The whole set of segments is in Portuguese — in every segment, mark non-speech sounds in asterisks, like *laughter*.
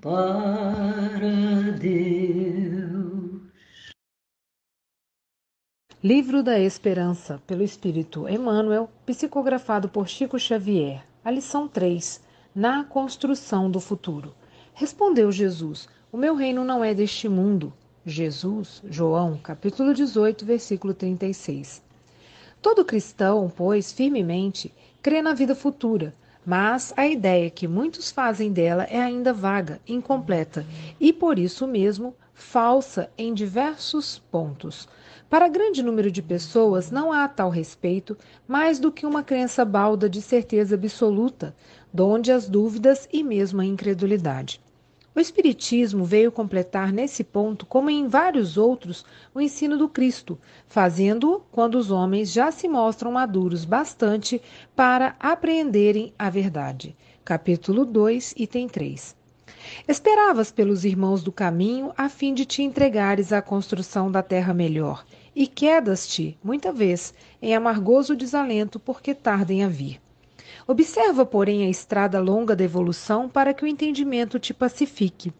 para Deus. Livro da Esperança, pelo Espírito Emmanuel, psicografado por Chico Xavier. A lição 3. Na construção do futuro. Respondeu Jesus: O meu reino não é deste mundo. Jesus, João, capítulo 18, versículo 36. Todo cristão, pois, firmemente, crê na vida futura, mas a ideia que muitos fazem dela é ainda vaga, incompleta e, por isso mesmo, falsa em diversos pontos. Para grande número de pessoas, não há a tal respeito mais do que uma crença balda de certeza absoluta, donde as dúvidas e mesmo a incredulidade. O Espiritismo veio completar nesse ponto, como em vários outros, o ensino do Cristo, fazendo-o quando os homens já se mostram maduros bastante para apreenderem a verdade. Capítulo 2, item 3. Esperavas pelos irmãos do caminho a fim de te entregares à construção da terra melhor, e quedas-te, muita vez, em amargoso desalento porque tardem a vir. Observa, porém, a estrada longa da evolução para que o entendimento te pacifique.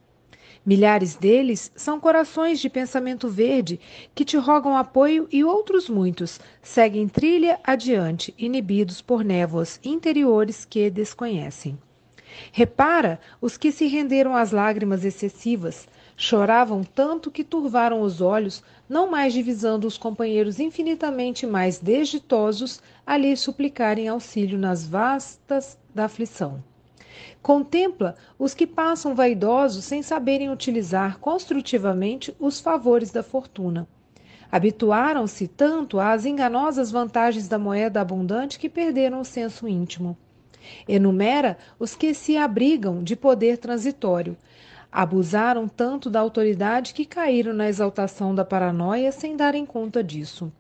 Milhares deles são corações de pensamento verde que te rogam apoio e outros muitos seguem trilha adiante, inibidos por névoas interiores que desconhecem. Repara os que se renderam às lágrimas excessivas, choravam tanto que turvaram os olhos, não mais divisando os companheiros infinitamente mais desditosos a lhe suplicarem auxílio nas vastas da aflição. Contempla os que passam vaidosos sem saberem utilizar construtivamente os favores da fortuna. Habituaram-se tanto às enganosas vantagens da moeda abundante que perderam o senso íntimo. Enumera os que se abrigam de poder transitório, Abusaram tanto da autoridade que caíram na exaltação da paranoia sem darem conta disso.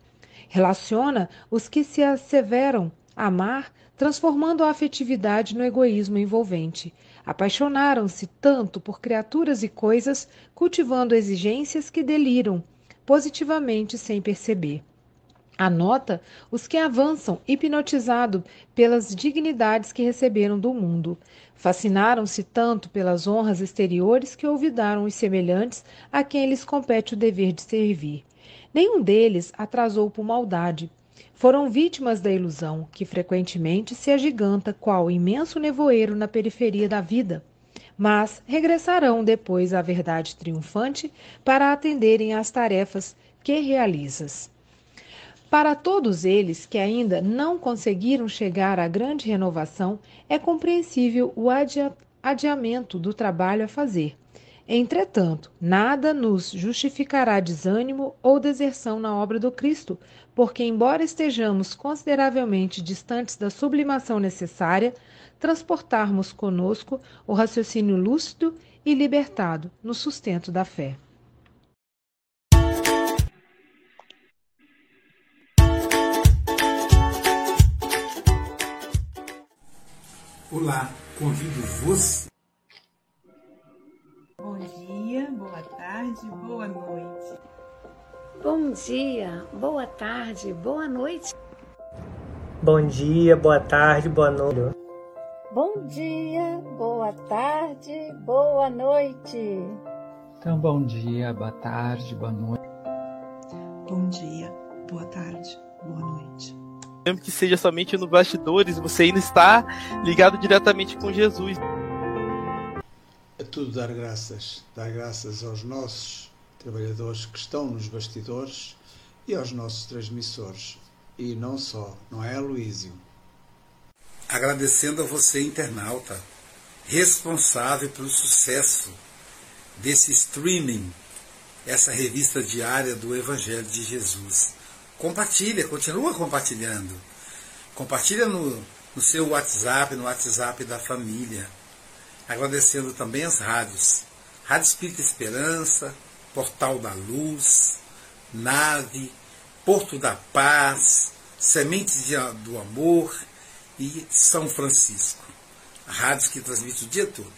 Relaciona os que se asseveram amar, transformando a afetividade no egoísmo envolvente. Apaixonaram-se tanto por criaturas e coisas, cultivando exigências que deliram, positivamente sem perceber. Anota os que avançam hipnotizado pelas dignidades que receberam do mundo. Fascinaram-se tanto pelas honras exteriores que olvidaram os semelhantes a quem lhes compete o dever de servir. Nenhum deles atrasou por maldade. Foram vítimas da ilusão, que frequentemente se agiganta qual imenso nevoeiro na periferia da vida. Mas regressarão depois à verdade triunfante para atenderem às tarefas que realizas. Para todos eles que ainda não conseguiram chegar à grande renovação, é compreensível o adia adiamento do trabalho a fazer. Entretanto, nada nos justificará desânimo ou deserção na obra do Cristo, porque, embora estejamos consideravelmente distantes da sublimação necessária, transportarmos conosco o raciocínio lúcido e libertado no sustento da fé. Olá, convido você. Bom dia, boa tarde, boa noite. Bom dia, boa tarde, boa noite. Bom dia, boa tarde, boa noite. Bom dia, boa tarde, boa noite. Então, bom dia, boa tarde, boa noite. Bom dia, boa tarde, boa noite. Mesmo que seja somente no bastidores, você ainda está ligado diretamente com Jesus. É tudo dar graças, dar graças aos nossos trabalhadores que estão nos bastidores e aos nossos transmissores. E não só, não é, Luísio? Agradecendo a você, internauta, responsável pelo sucesso desse streaming, essa revista diária do Evangelho de Jesus. Compartilha, continua compartilhando. Compartilha no, no seu WhatsApp, no WhatsApp da família. Agradecendo também as rádios. Rádio Espírita Esperança, Portal da Luz, Nave, Porto da Paz, Sementes do Amor e São Francisco. Rádios que transmitem o dia todo.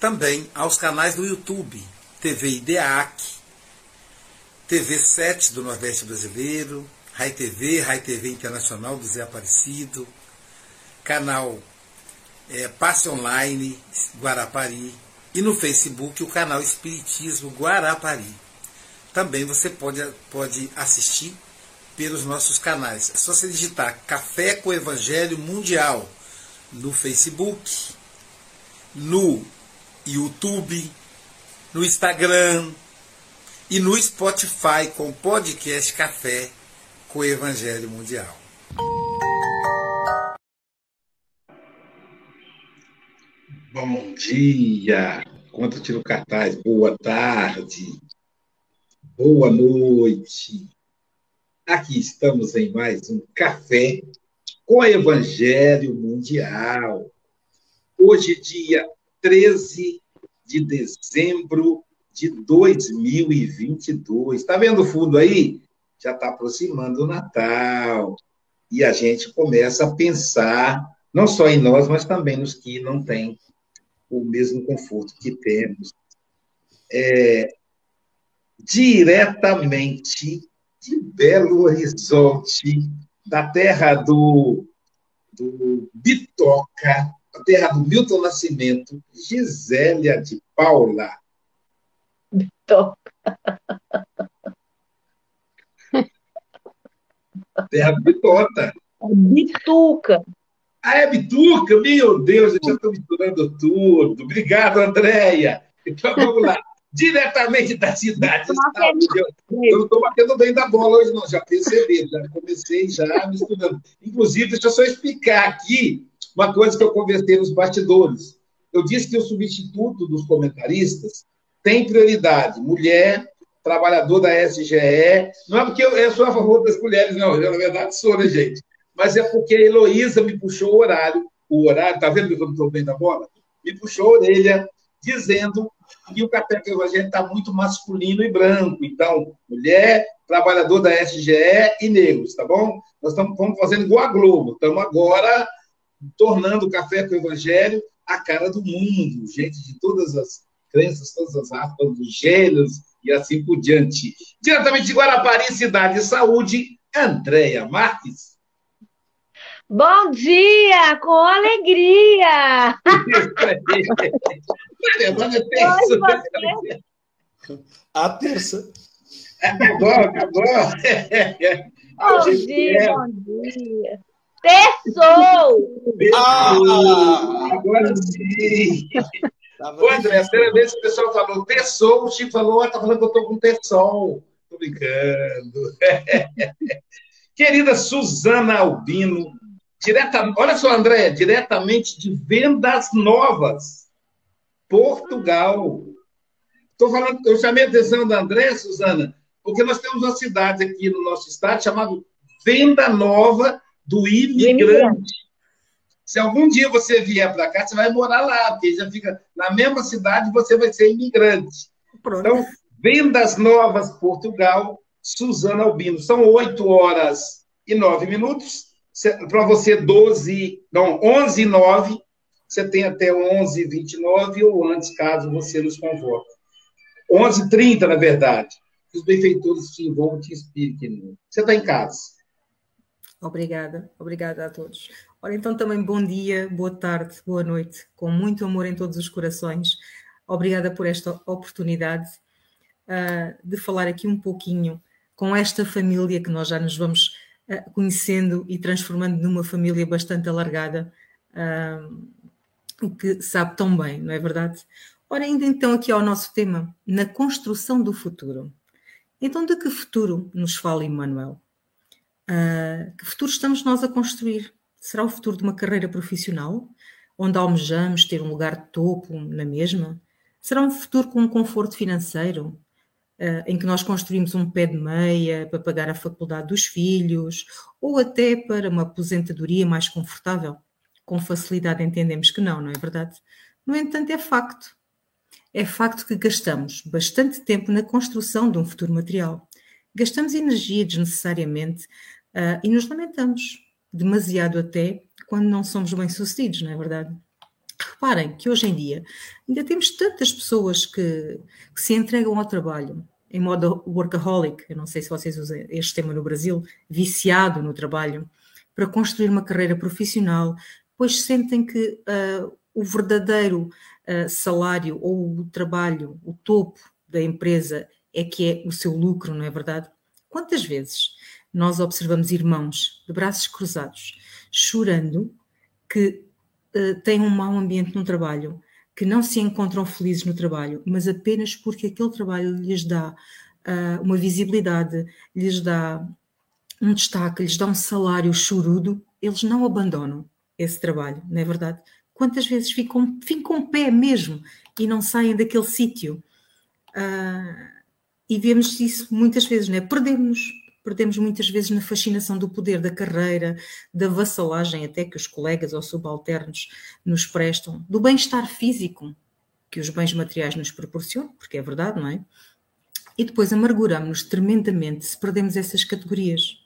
Também aos canais do YouTube, TV IDEAC, TV 7 do Nordeste Brasileiro, Rai TV, Rai TV Internacional do Zé Aparecido, canal é, Passe Online Guarapari e no Facebook o canal Espiritismo Guarapari. Também você pode, pode assistir pelos nossos canais. É só você digitar Café com Evangelho Mundial no Facebook, no YouTube, no Instagram e no Spotify com o podcast Café com Evangelho Mundial. Bom dia! Conta tiro cartaz. Boa tarde. Boa noite. Aqui estamos em mais um café com Evangelho Mundial. Hoje, dia 13 de dezembro de 2022. Está vendo o fundo aí? Já está aproximando o Natal. E a gente começa a pensar, não só em nós, mas também nos que não têm o mesmo conforto que temos. É, diretamente de Belo Horizonte, da terra do, do Bitoca, a terra do Milton Nascimento, Gisélia de Paula. Bitoca. Terra do Bitota. Bituca. Ah, é Bituca? Meu Deus, eu já estou misturando tudo. Obrigado, Andréia. Então vamos lá. Diretamente da cidade. Eu não estou batendo bem da bola hoje, não. Já percebi, já comecei já misturando. Inclusive, deixa eu só explicar aqui uma coisa que eu conversei nos bastidores. Eu disse que o substituto dos comentaristas tem prioridade. Mulher, trabalhador da SGE. Não é porque eu, sou a favor das mulheres, não. Eu, na verdade, sou, né, gente? Mas é porque a Heloísa me puxou o horário. O horário, tá vendo que eu não estou bem da bola? Me puxou a orelha, dizendo que o café a gente está muito masculino e branco. Então, mulher, trabalhador da SGE e negros, tá bom? Nós estamos fazendo igual a Globo. Estamos agora tornando o café com o Evangelho a cara do mundo. Gente de todas as crenças, todas as raças, todos os gêneros e assim por diante. Diretamente de Guarapari, Cidade de Saúde, Andréia Marques. Bom dia, com alegria! A terça. Acabou, acabou. Bom dia, bom dia. Terçou! Ah, agora sim! Ô, André, a primeira vez que o pessoal falou terçou, o Chico falou, está falando que eu estou com terçol. Estou brincando. *laughs* Querida Suzana Albino, direta, olha só, André, diretamente de Vendas Novas, Portugal. Estou falando, eu chamei a atenção da André, Suzana, porque nós temos uma cidade aqui no nosso estado chamada Venda Nova do Imigrante. Se algum dia você vier para cá, você vai morar lá, porque já fica na mesma cidade, você vai ser imigrante. Pronto. Então, Vendas Novas, Portugal, Suzana Albino. São 8 horas e 9 minutos. Para você, 12, não, 11 e 9. Você tem até 11 e 29 ou antes, caso você nos convoque. 11 e 30, na verdade. Os benfeitores te envolvam, te expliquem. Você está em casa. Obrigada, obrigada a todos. Ora, então também bom dia, boa tarde, boa noite, com muito amor em todos os corações. Obrigada por esta oportunidade uh, de falar aqui um pouquinho com esta família que nós já nos vamos conhecendo e transformando numa família bastante alargada, o que sabe tão bem, não é verdade? Ora, ainda então aqui ao nosso tema, na construção do futuro. Então, de que futuro nos fala Emmanuel? Uh, que futuro estamos nós a construir? Será o futuro de uma carreira profissional, onde almejamos ter um lugar de topo na mesma? Será um futuro com um conforto financeiro, em que nós construímos um pé de meia para pagar a faculdade dos filhos, ou até para uma aposentadoria mais confortável? Com facilidade entendemos que não, não é verdade? No entanto, é facto. É facto que gastamos bastante tempo na construção de um futuro material. Gastamos energia desnecessariamente Uh, e nos lamentamos, demasiado até, quando não somos bem-sucedidos, não é verdade? Reparem que hoje em dia ainda temos tantas pessoas que, que, se entregam ao trabalho em modo workaholic, eu não sei se vocês usam este tema no Brasil, viciado no trabalho, para construir uma carreira profissional, pois sentem que uh, o verdadeiro uh, salário ou o trabalho, o topo da empresa é que é o seu lucro, não é verdade? Quantas vezes nós observamos irmãos de braços cruzados, chorando, que uh, têm um mau ambiente no trabalho, que não se encontram felizes no trabalho, mas apenas porque aquele trabalho lhes dá uh, uma visibilidade, lhes dá um destaque, lhes dá um salário chorudo, eles não abandonam esse trabalho, não é verdade? Quantas vezes ficam, ficam pé mesmo e não saem daquele sítio? Uh, e vemos isso muitas vezes, não é? Perdemos perdemos muitas vezes na fascinação do poder, da carreira, da vassalagem até que os colegas ou subalternos nos prestam, do bem-estar físico que os bens materiais nos proporcionam, porque é verdade, não é? E depois amarguramos-nos tremendamente se perdemos essas categorias.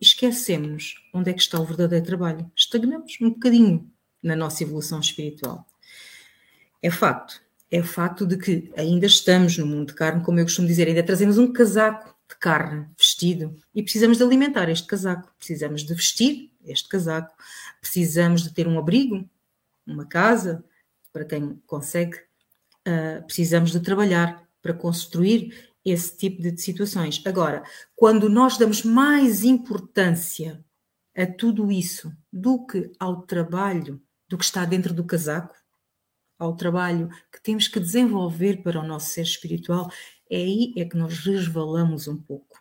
Esquecemos onde é que está o verdadeiro trabalho. Estagnamos um bocadinho na nossa evolução espiritual. É facto, é facto de que ainda estamos no mundo de carne, como eu costumo dizer, ainda trazemos um casaco de carne, vestido, e precisamos de alimentar este casaco, precisamos de vestir este casaco, precisamos de ter um abrigo, uma casa, para quem consegue, uh, precisamos de trabalhar para construir esse tipo de situações. Agora, quando nós damos mais importância a tudo isso do que ao trabalho, do que está dentro do casaco, ao trabalho que temos que desenvolver para o nosso ser espiritual, é aí é que nós resvalamos um pouco.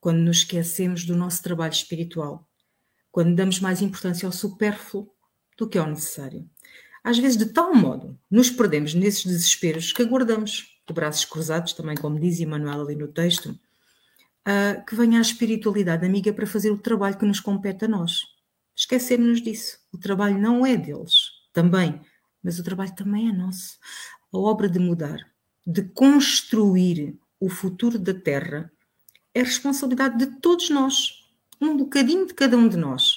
Quando nos esquecemos do nosso trabalho espiritual, quando damos mais importância ao supérfluo do que ao necessário. Às vezes, de tal modo, nos perdemos nesses desesperos que aguardamos, de braços cruzados, também como diz Emmanuel ali no texto, uh, que venha a espiritualidade amiga para fazer o trabalho que nos compete a nós. Esquecemos-nos disso. O trabalho não é deles, também, mas o trabalho também é nosso. A obra de mudar, de construir o futuro da Terra é responsabilidade de todos nós, um bocadinho de cada um de nós.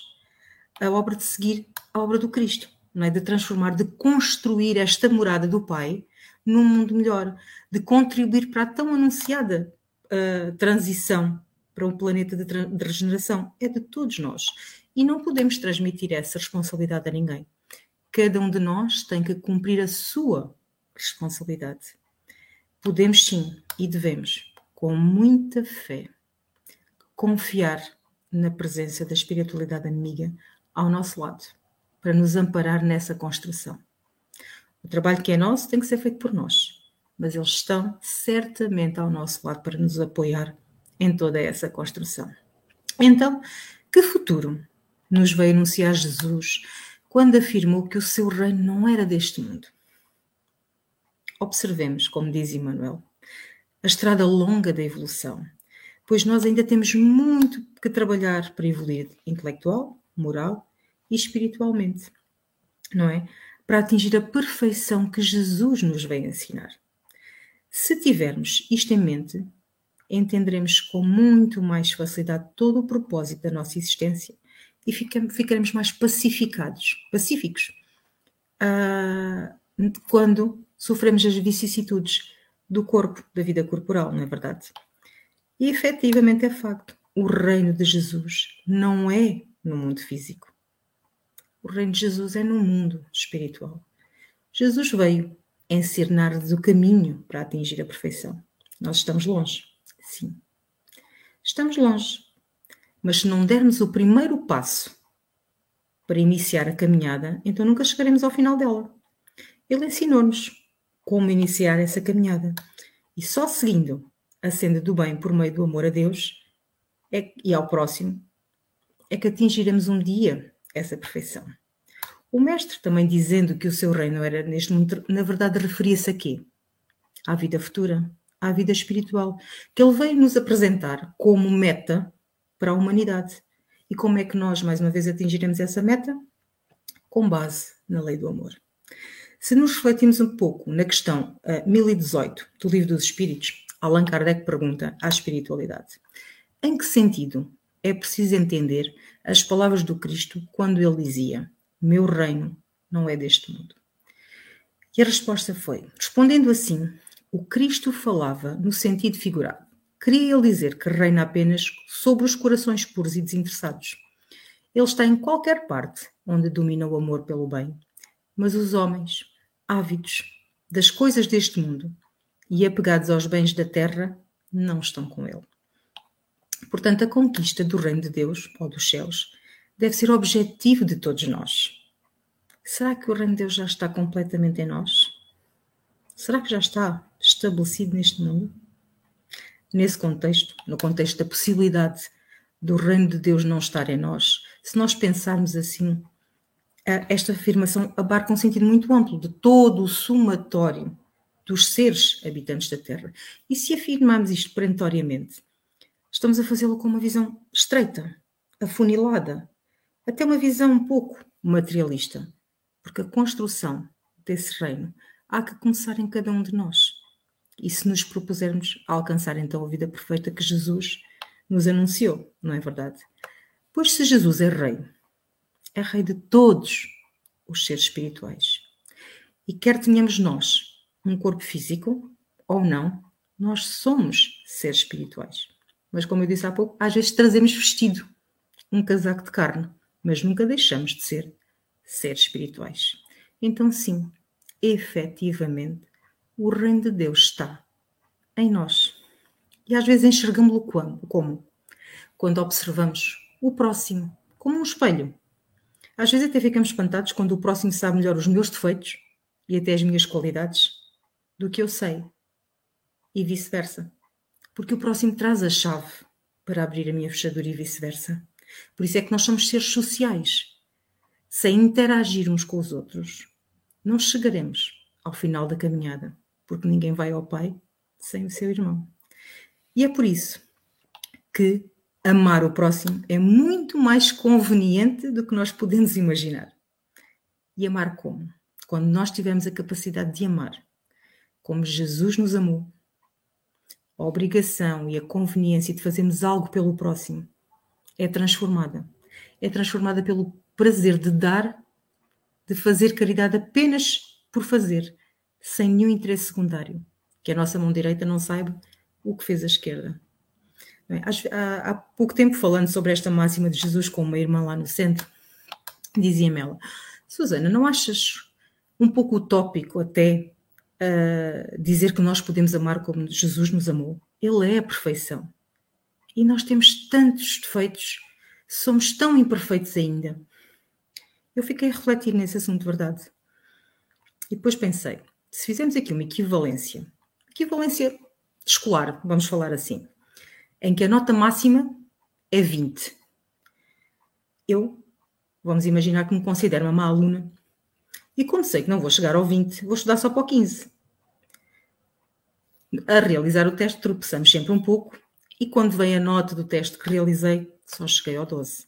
A obra de seguir a obra do Cristo, não é? De transformar, de construir esta morada do Pai num mundo melhor, de contribuir para a tão anunciada uh, transição para um planeta de, de regeneração. É de todos nós. E não podemos transmitir essa responsabilidade a ninguém. Cada um de nós tem que cumprir a sua responsabilidade. Podemos sim e devemos, com muita fé, confiar na presença da espiritualidade amiga ao nosso lado, para nos amparar nessa construção. O trabalho que é nosso tem que ser feito por nós, mas eles estão certamente ao nosso lado para nos apoiar em toda essa construção. Então, que futuro nos veio anunciar Jesus quando afirmou que o seu reino não era deste mundo? Observemos, como diz Emmanuel, a estrada longa da evolução, pois nós ainda temos muito que trabalhar para evoluir intelectual, moral e espiritualmente, não é? Para atingir a perfeição que Jesus nos vem ensinar. Se tivermos isto em mente, entenderemos com muito mais facilidade todo o propósito da nossa existência e ficaremos mais pacificados, pacíficos, uh, quando sofremos as vicissitudes do corpo, da vida corporal, não é verdade? E efetivamente é facto. o reino de Jesus não é no mundo físico. O reino de Jesus é no mundo espiritual. Jesus veio ensinar-nos o caminho para atingir a perfeição. Nós estamos longe, sim. Estamos longe. Mas se não dermos o primeiro passo para iniciar a caminhada, então nunca chegaremos ao final dela. Ele ensinou-nos como iniciar essa caminhada. E só seguindo a senda do bem por meio do amor a Deus é, e ao próximo é que atingiremos um dia essa perfeição. O mestre também dizendo que o seu reino era neste mundo, na verdade referia-se a quê? À vida futura, à vida espiritual, que ele veio nos apresentar como meta para a humanidade. E como é que nós, mais uma vez, atingiremos essa meta? Com base na lei do amor. Se nos refletimos um pouco na questão uh, 1018 do Livro dos Espíritos, Allan Kardec pergunta à espiritualidade: em que sentido é preciso entender as palavras do Cristo quando ele dizia: Meu reino não é deste mundo? E a resposta foi: respondendo assim, o Cristo falava no sentido figurado. Queria ele dizer que reina apenas sobre os corações puros e desinteressados. Ele está em qualquer parte onde domina o amor pelo bem. Mas os homens, ávidos das coisas deste mundo e apegados aos bens da terra, não estão com ele. Portanto, a conquista do reino de Deus, ou dos céus, deve ser objetivo de todos nós. Será que o reino de Deus já está completamente em nós? Será que já está estabelecido neste mundo? Nesse contexto, no contexto da possibilidade do reino de Deus não estar em nós, se nós pensarmos assim, esta afirmação abarca um sentido muito amplo de todo o somatório dos seres habitantes da Terra. E se afirmarmos isto perentoriamente, estamos a fazê-lo com uma visão estreita, afunilada, até uma visão um pouco materialista, porque a construção desse reino há que começar em cada um de nós. E se nos propusermos a alcançar então a vida perfeita que Jesus nos anunciou, não é verdade? Pois se Jesus é rei, é rei de todos os seres espirituais. E quer tenhamos nós um corpo físico ou não, nós somos seres espirituais. Mas como eu disse há pouco, às vezes trazemos vestido, um casaco de carne, mas nunca deixamos de ser seres espirituais. Então, sim, efetivamente, o reino de Deus está em nós. E às vezes enxergamos-lo como? Quando observamos o próximo, como um espelho. Às vezes até ficamos espantados quando o próximo sabe melhor os meus defeitos e até as minhas qualidades do que eu sei. E vice-versa. Porque o próximo traz a chave para abrir a minha fechadura e vice-versa. Por isso é que nós somos seres sociais. Sem interagirmos com os outros, não chegaremos ao final da caminhada, porque ninguém vai ao Pai sem o seu irmão. E é por isso que amar o próximo é muito mais conveniente do que nós podemos imaginar. E amar como? Quando nós tivermos a capacidade de amar, como Jesus nos amou, a obrigação e a conveniência de fazermos algo pelo próximo é transformada. É transformada pelo prazer de dar, de fazer caridade apenas por fazer, sem nenhum interesse secundário. Que a nossa mão direita não saiba o que fez a esquerda. Há, há pouco tempo, falando sobre esta máxima de Jesus com uma irmã lá no centro, dizia-me ela: Susana, não achas um pouco utópico até uh, dizer que nós podemos amar como Jesus nos amou? Ele é a perfeição. E nós temos tantos defeitos, somos tão imperfeitos ainda. Eu fiquei a refletir nesse assunto, de verdade. E depois pensei: se fizermos aqui uma equivalência, equivalência escolar, vamos falar assim, em que a nota máxima é 20. Eu, vamos imaginar que me considero uma má aluna, e como sei que não vou chegar ao 20, vou estudar só para o 15. A realizar o teste, tropeçamos sempre um pouco e quando vem a nota do teste que realizei, só cheguei ao 12,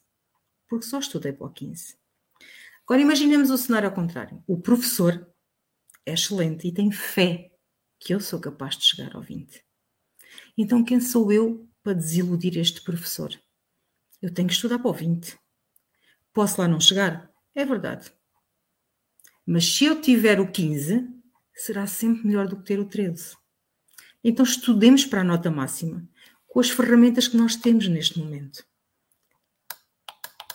porque só estudei para o 15. Agora imaginemos o cenário ao contrário. O professor é excelente e tem fé que eu sou capaz de chegar ao 20. Então quem sou eu para desiludir este professor? Eu tenho que estudar para o 20. Posso lá não chegar? É verdade. Mas se eu tiver o 15, será sempre melhor do que ter o 13. Então estudemos para a nota máxima com as ferramentas que nós temos neste momento.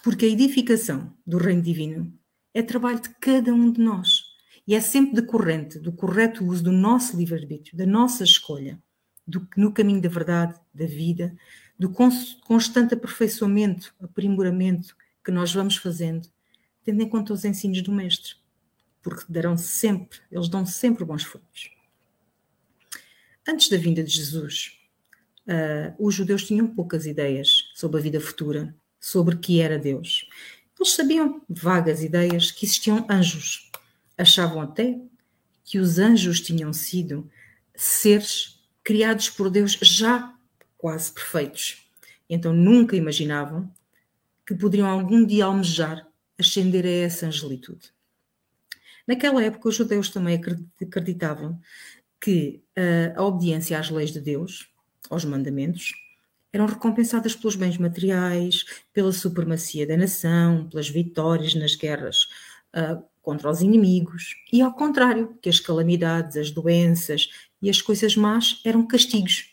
Porque a edificação do Reino Divino é trabalho de cada um de nós e é sempre decorrente do correto uso do nosso livre-arbítrio, da nossa escolha, do, no caminho da verdade, da vida, do constante aperfeiçoamento, aprimoramento que nós vamos fazendo, tendo em conta os ensinos do Mestre, porque darão sempre, eles dão sempre bons frutos. Antes da vinda de Jesus, uh, os judeus tinham poucas ideias sobre a vida futura, sobre que era Deus. Eles sabiam vagas ideias que existiam anjos. Achavam até que os anjos tinham sido seres criados por Deus já quase perfeitos. Então nunca imaginavam que poderiam algum dia almejar ascender a essa angelitude. Naquela época, os judeus também acreditavam que uh, a obediência às leis de Deus, aos mandamentos, eram recompensadas pelos bens materiais, pela supremacia da nação, pelas vitórias nas guerras uh, contra os inimigos, e ao contrário, que as calamidades, as doenças e as coisas más eram castigos.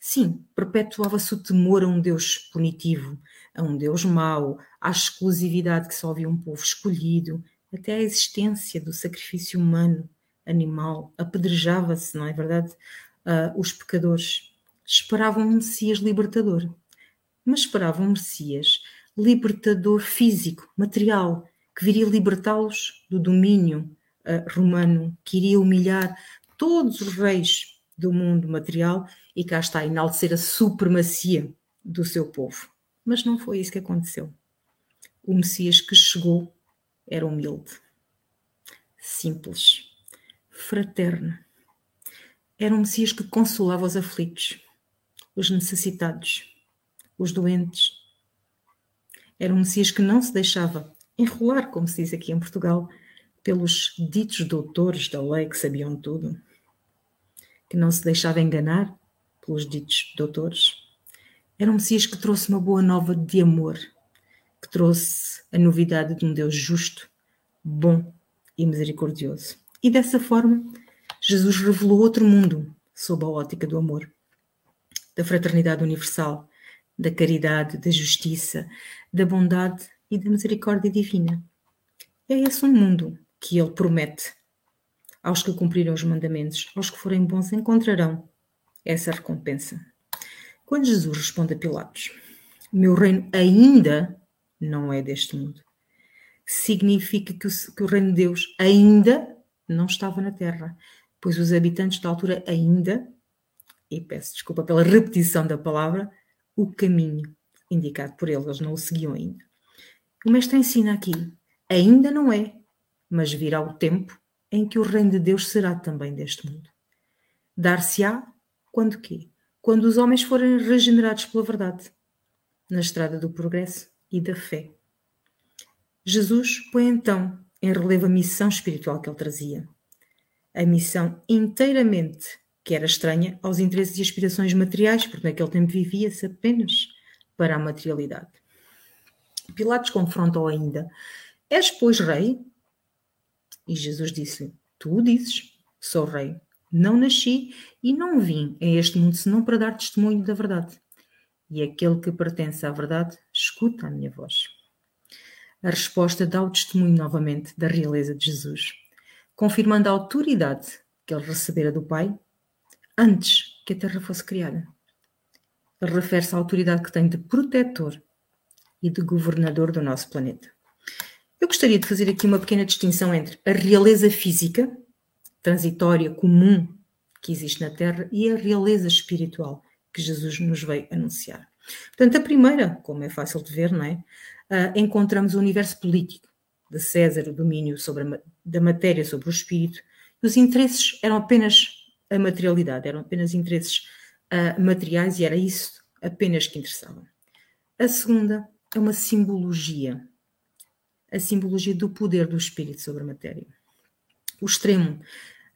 Sim, perpetuava-se o temor a um Deus punitivo, a um Deus mau, à exclusividade que só havia um povo escolhido, até a existência do sacrifício humano, animal, apedrejava-se, não é verdade? Uh, os pecadores esperavam um Messias libertador, mas esperavam um Messias libertador físico, material, que viria libertá-los do domínio uh, romano, que iria humilhar todos os reis do mundo material e cá está enaltecer a supremacia do seu povo. Mas não foi isso que aconteceu. O Messias que chegou era humilde, simples, fraterno. Era um Messias que consolava os aflitos, os necessitados, os doentes. Era um Messias que não se deixava enrolar, como se diz aqui em Portugal, pelos ditos doutores da lei que sabiam tudo, que não se deixava enganar pelos ditos doutores. Era um Messias que trouxe uma boa nova de amor, que trouxe a novidade de um Deus justo, bom e misericordioso. E dessa forma, Jesus revelou outro mundo sob a ótica do amor da fraternidade universal, da caridade, da justiça, da bondade e da misericórdia divina. É esse um mundo que ele promete. Aos que cumprirem os mandamentos, aos que forem bons, encontrarão essa recompensa. Quando Jesus responde a Pilatos: Meu reino ainda não é deste mundo, significa que o, que o reino de Deus ainda não estava na terra, pois os habitantes da altura ainda e peço desculpa pela repetição da palavra, o caminho indicado por ele, eles não o seguiam ainda. O mestre ensina aqui, ainda não é, mas virá o tempo em que o reino de Deus será também deste mundo. Dar-se-á quando quê? Quando os homens forem regenerados pela verdade, na estrada do progresso e da fé. Jesus põe então em relevo a missão espiritual que ele trazia. A missão inteiramente que era estranha aos interesses e aspirações materiais, porque naquele tempo vivia-se apenas para a materialidade. Pilatos confrontou ainda: És, pois, rei? E Jesus disse-lhe: Tu dizes, sou rei. Não nasci e não vim a este mundo senão para dar testemunho da verdade. E aquele que pertence à verdade escuta a minha voz. A resposta dá o testemunho novamente da realeza de Jesus, confirmando a autoridade que ele recebera do Pai antes que a Terra fosse criada. Ele refere-se à autoridade que tem de protetor e de governador do nosso planeta. Eu gostaria de fazer aqui uma pequena distinção entre a realeza física, transitória, comum, que existe na Terra, e a realeza espiritual, que Jesus nos veio anunciar. Portanto, a primeira, como é fácil de ver, não é? Uh, encontramos o universo político de César, o domínio sobre a, da matéria sobre o espírito, e os interesses eram apenas a materialidade, eram apenas interesses uh, materiais e era isso apenas que interessava. A segunda é uma simbologia, a simbologia do poder do espírito sobre a matéria. O extremo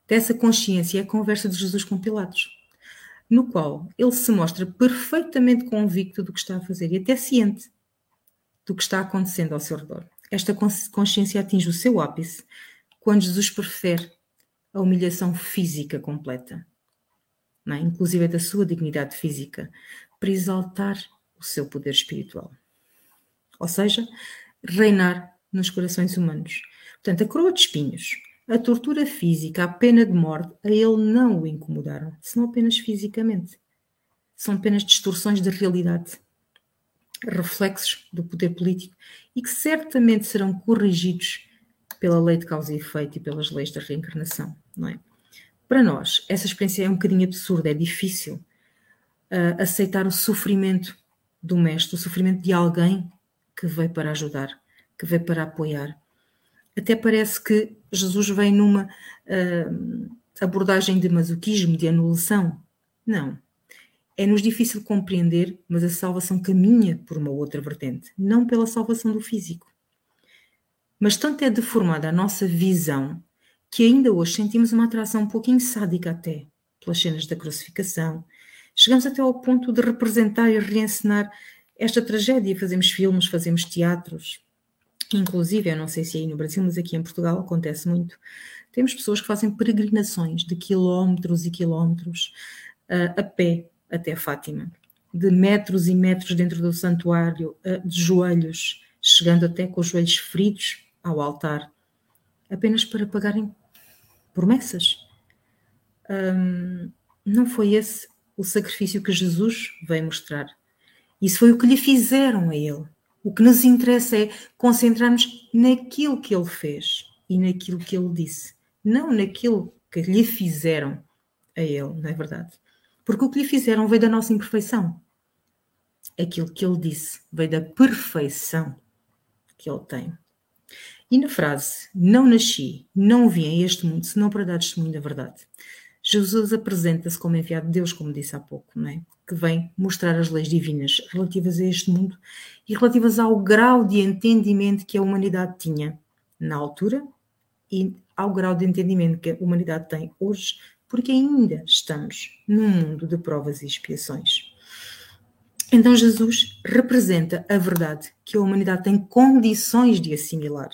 dessa consciência é a conversa de Jesus com Pilatos, no qual ele se mostra perfeitamente convicto do que está a fazer e até ciente do que está acontecendo ao seu redor. Esta consciência atinge o seu ápice quando Jesus prefere a humilhação física completa, é? inclusive da sua dignidade física, para exaltar o seu poder espiritual. Ou seja, reinar nos corações humanos. Portanto, a coroa de espinhos, a tortura física, a pena de morte, a ele não o incomodaram, senão apenas fisicamente. São apenas distorções da realidade, reflexos do poder político e que certamente serão corrigidos pela lei de causa e efeito e pelas leis da reencarnação, não é? Para nós, essa experiência é um bocadinho absurda, é difícil uh, aceitar o sofrimento do mestre, o sofrimento de alguém que veio para ajudar, que veio para apoiar. Até parece que Jesus vem numa uh, abordagem de masoquismo, de anulação. Não. É-nos difícil compreender, mas a salvação caminha por uma outra vertente, não pela salvação do físico. Mas tanto é deformada a nossa visão que ainda hoje sentimos uma atração um pouquinho sádica até pelas cenas da crucificação. Chegamos até ao ponto de representar e reencenar esta tragédia. Fazemos filmes, fazemos teatros. Inclusive, eu não sei se é aí no Brasil, mas aqui em Portugal acontece muito. Temos pessoas que fazem peregrinações de quilómetros e quilómetros uh, a pé até Fátima, de metros e metros dentro do santuário, uh, de joelhos, chegando até com os joelhos feridos ao altar, apenas para pagarem promessas. Um, não foi esse o sacrifício que Jesus veio mostrar. Isso foi o que lhe fizeram a ele. O que nos interessa é concentrar-nos naquilo que ele fez e naquilo que ele disse, não naquilo que lhe fizeram a ele, não é verdade? Porque o que lhe fizeram veio da nossa imperfeição. Aquilo que ele disse veio da perfeição que ele tem. E na frase, não nasci, não vim a este mundo, senão para dar testemunho da verdade. Jesus apresenta-se como enviado de Deus, como disse há pouco, não é? que vem mostrar as leis divinas relativas a este mundo e relativas ao grau de entendimento que a humanidade tinha na altura e ao grau de entendimento que a humanidade tem hoje, porque ainda estamos num mundo de provas e expiações. Então Jesus representa a verdade que a humanidade tem condições de assimilar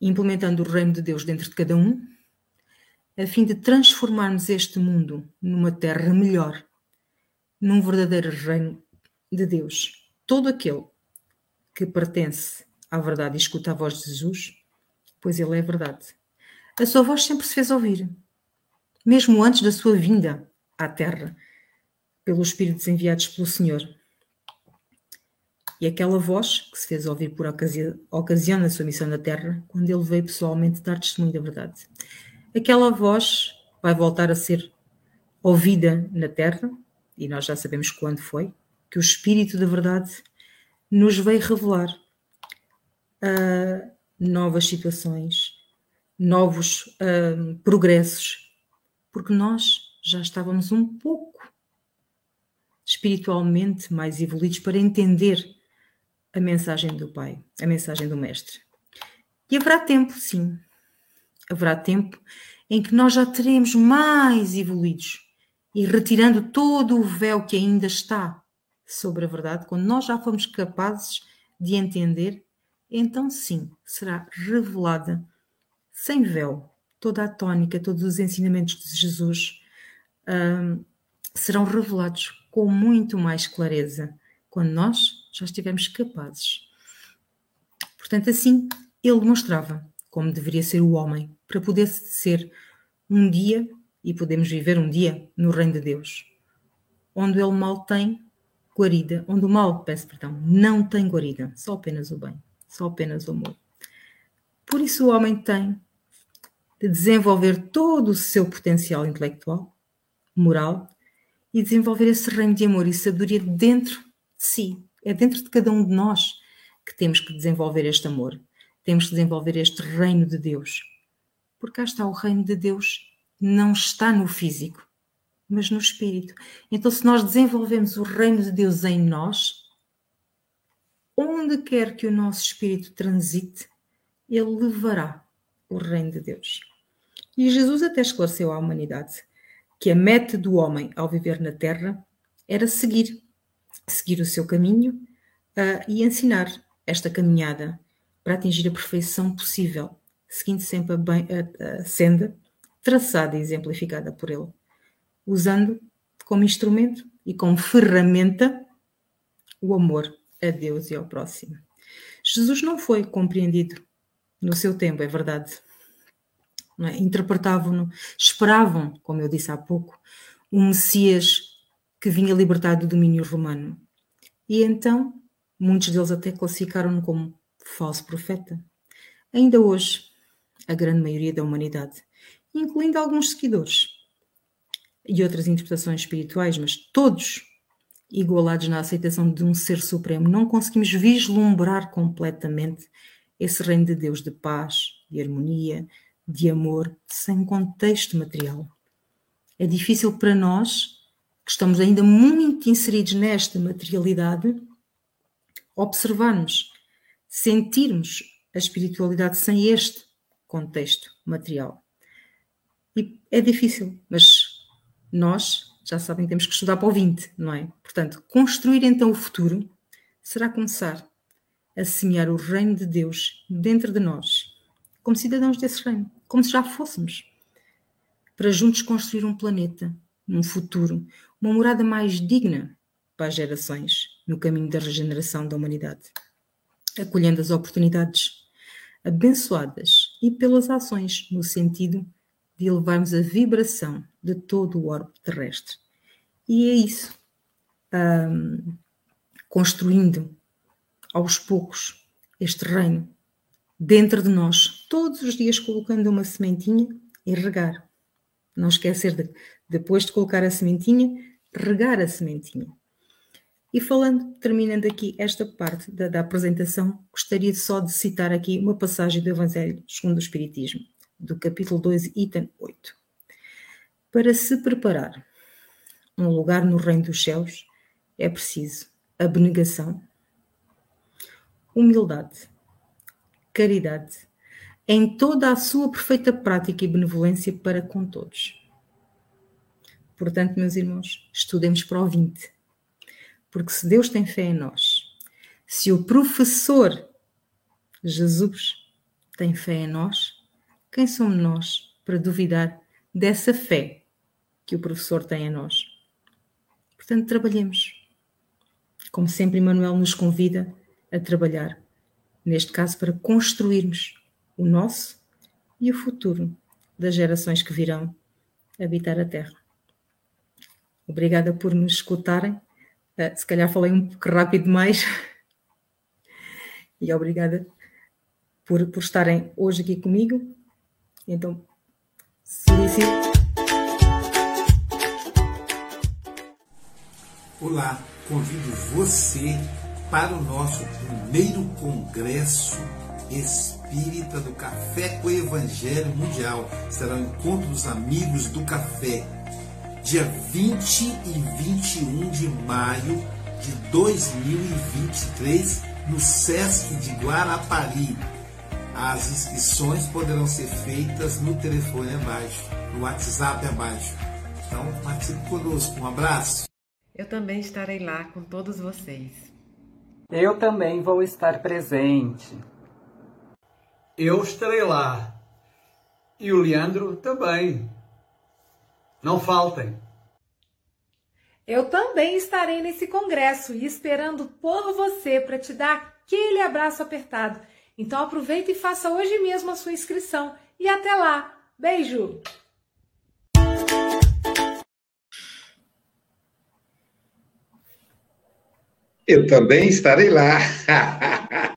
implementando o reino de Deus dentro de cada um, a fim de transformarmos este mundo numa terra melhor, num verdadeiro reino de Deus. Todo aquele que pertence à verdade e escuta a voz de Jesus, pois ele é a verdade. A sua voz sempre se fez ouvir, mesmo antes da sua vinda à terra, pelos Espíritos enviados pelo Senhor. E aquela voz que se fez ouvir por ocasião, ocasião da sua missão na Terra, quando ele veio pessoalmente dar testemunho da verdade. Aquela voz vai voltar a ser ouvida na Terra, e nós já sabemos quando foi, que o Espírito da Verdade nos veio revelar uh, novas situações, novos uh, progressos, porque nós já estávamos um pouco espiritualmente mais evoluídos para entender a mensagem do Pai, a mensagem do Mestre. E haverá tempo, sim, haverá tempo em que nós já teremos mais evoluídos e retirando todo o véu que ainda está sobre a verdade, quando nós já fomos capazes de entender, então sim, será revelada sem véu toda a tónica, todos os ensinamentos de Jesus um, serão revelados com muito mais clareza quando nós já estivemos capazes. Portanto, assim ele demonstrava como deveria ser o homem para poder ser um dia e podemos viver um dia no reino de Deus, onde ele mal tem guarida, onde o mal, peço perdão, não tem guarida, só apenas o bem, só apenas o amor. Por isso o homem tem de desenvolver todo o seu potencial intelectual, moral e desenvolver esse reino de amor e sabedoria dentro de si, é dentro de cada um de nós que temos que desenvolver este amor, temos que desenvolver este reino de Deus. Porque cá está o reino de Deus, não está no físico, mas no espírito. Então, se nós desenvolvemos o reino de Deus em nós, onde quer que o nosso espírito transite, ele levará o reino de Deus. E Jesus até esclareceu à humanidade que a meta do homem ao viver na terra era seguir seguir o seu caminho uh, e ensinar esta caminhada para atingir a perfeição possível, seguindo sempre a, bem, a, a senda traçada e exemplificada por ele, usando como instrumento e como ferramenta o amor a Deus e ao próximo. Jesus não foi compreendido no seu tempo, é verdade. É? Interpretavam-no, esperavam, como eu disse há pouco, um Messias que vinha libertar do domínio romano. E então, muitos deles até classificaram-no como falso profeta. Ainda hoje, a grande maioria da humanidade, incluindo alguns seguidores e outras interpretações espirituais, mas todos igualados na aceitação de um ser supremo, não conseguimos vislumbrar completamente esse reino de Deus de paz, de harmonia, de amor, sem contexto material. É difícil para nós, que estamos ainda muito inseridos nesta materialidade, observarmos, sentirmos a espiritualidade sem este contexto material. E é difícil, mas nós já sabem que temos que estudar para o 20, não é? Portanto, construir então o futuro será começar a semear o reino de Deus dentro de nós, como cidadãos desse reino, como se já fôssemos, para juntos construir um planeta, um futuro, uma morada mais digna para as gerações no caminho da regeneração da humanidade, acolhendo as oportunidades abençoadas e pelas ações no sentido de elevarmos a vibração de todo o orbe terrestre. E é isso, um, construindo aos poucos este reino dentro de nós, todos os dias colocando uma sementinha e regar. Não esquecer de, depois de colocar a sementinha, regar a sementinha. E falando, terminando aqui esta parte da, da apresentação, gostaria só de citar aqui uma passagem do Evangelho segundo o Espiritismo do capítulo 2, item 8. Para se preparar um lugar no reino dos céus, é preciso abnegação, humildade, caridade, em toda a sua perfeita prática e benevolência para com todos. Portanto, meus irmãos, estudemos para o 20. Porque se Deus tem fé em nós, se o professor Jesus tem fé em nós, quem somos nós para duvidar dessa fé que o professor tem em nós? Portanto, trabalhemos. Como sempre, Emmanuel nos convida a trabalhar, neste caso, para construirmos o nosso e o futuro das gerações que virão habitar a Terra. Obrigada por nos escutarem. Uh, se calhar falei um pouco rápido demais. e obrigada por, por estarem hoje aqui comigo então, solicito. Olá, convido você para o nosso primeiro congresso espírita do Café com o Evangelho Mundial. Será o encontro dos amigos do café, dia 20 e 21 de maio de 2023, no Sesc de Guarapari. As inscrições poderão ser feitas no telefone abaixo, no WhatsApp abaixo. Então, participe conosco. Um abraço. Eu também estarei lá com todos vocês. Eu também vou estar presente. Eu estarei lá. E o Leandro também. Não faltem. Eu também estarei nesse congresso e esperando por você para te dar aquele abraço apertado então aproveita e faça hoje mesmo a sua inscrição. E até lá. Beijo! Eu também estarei lá. *laughs*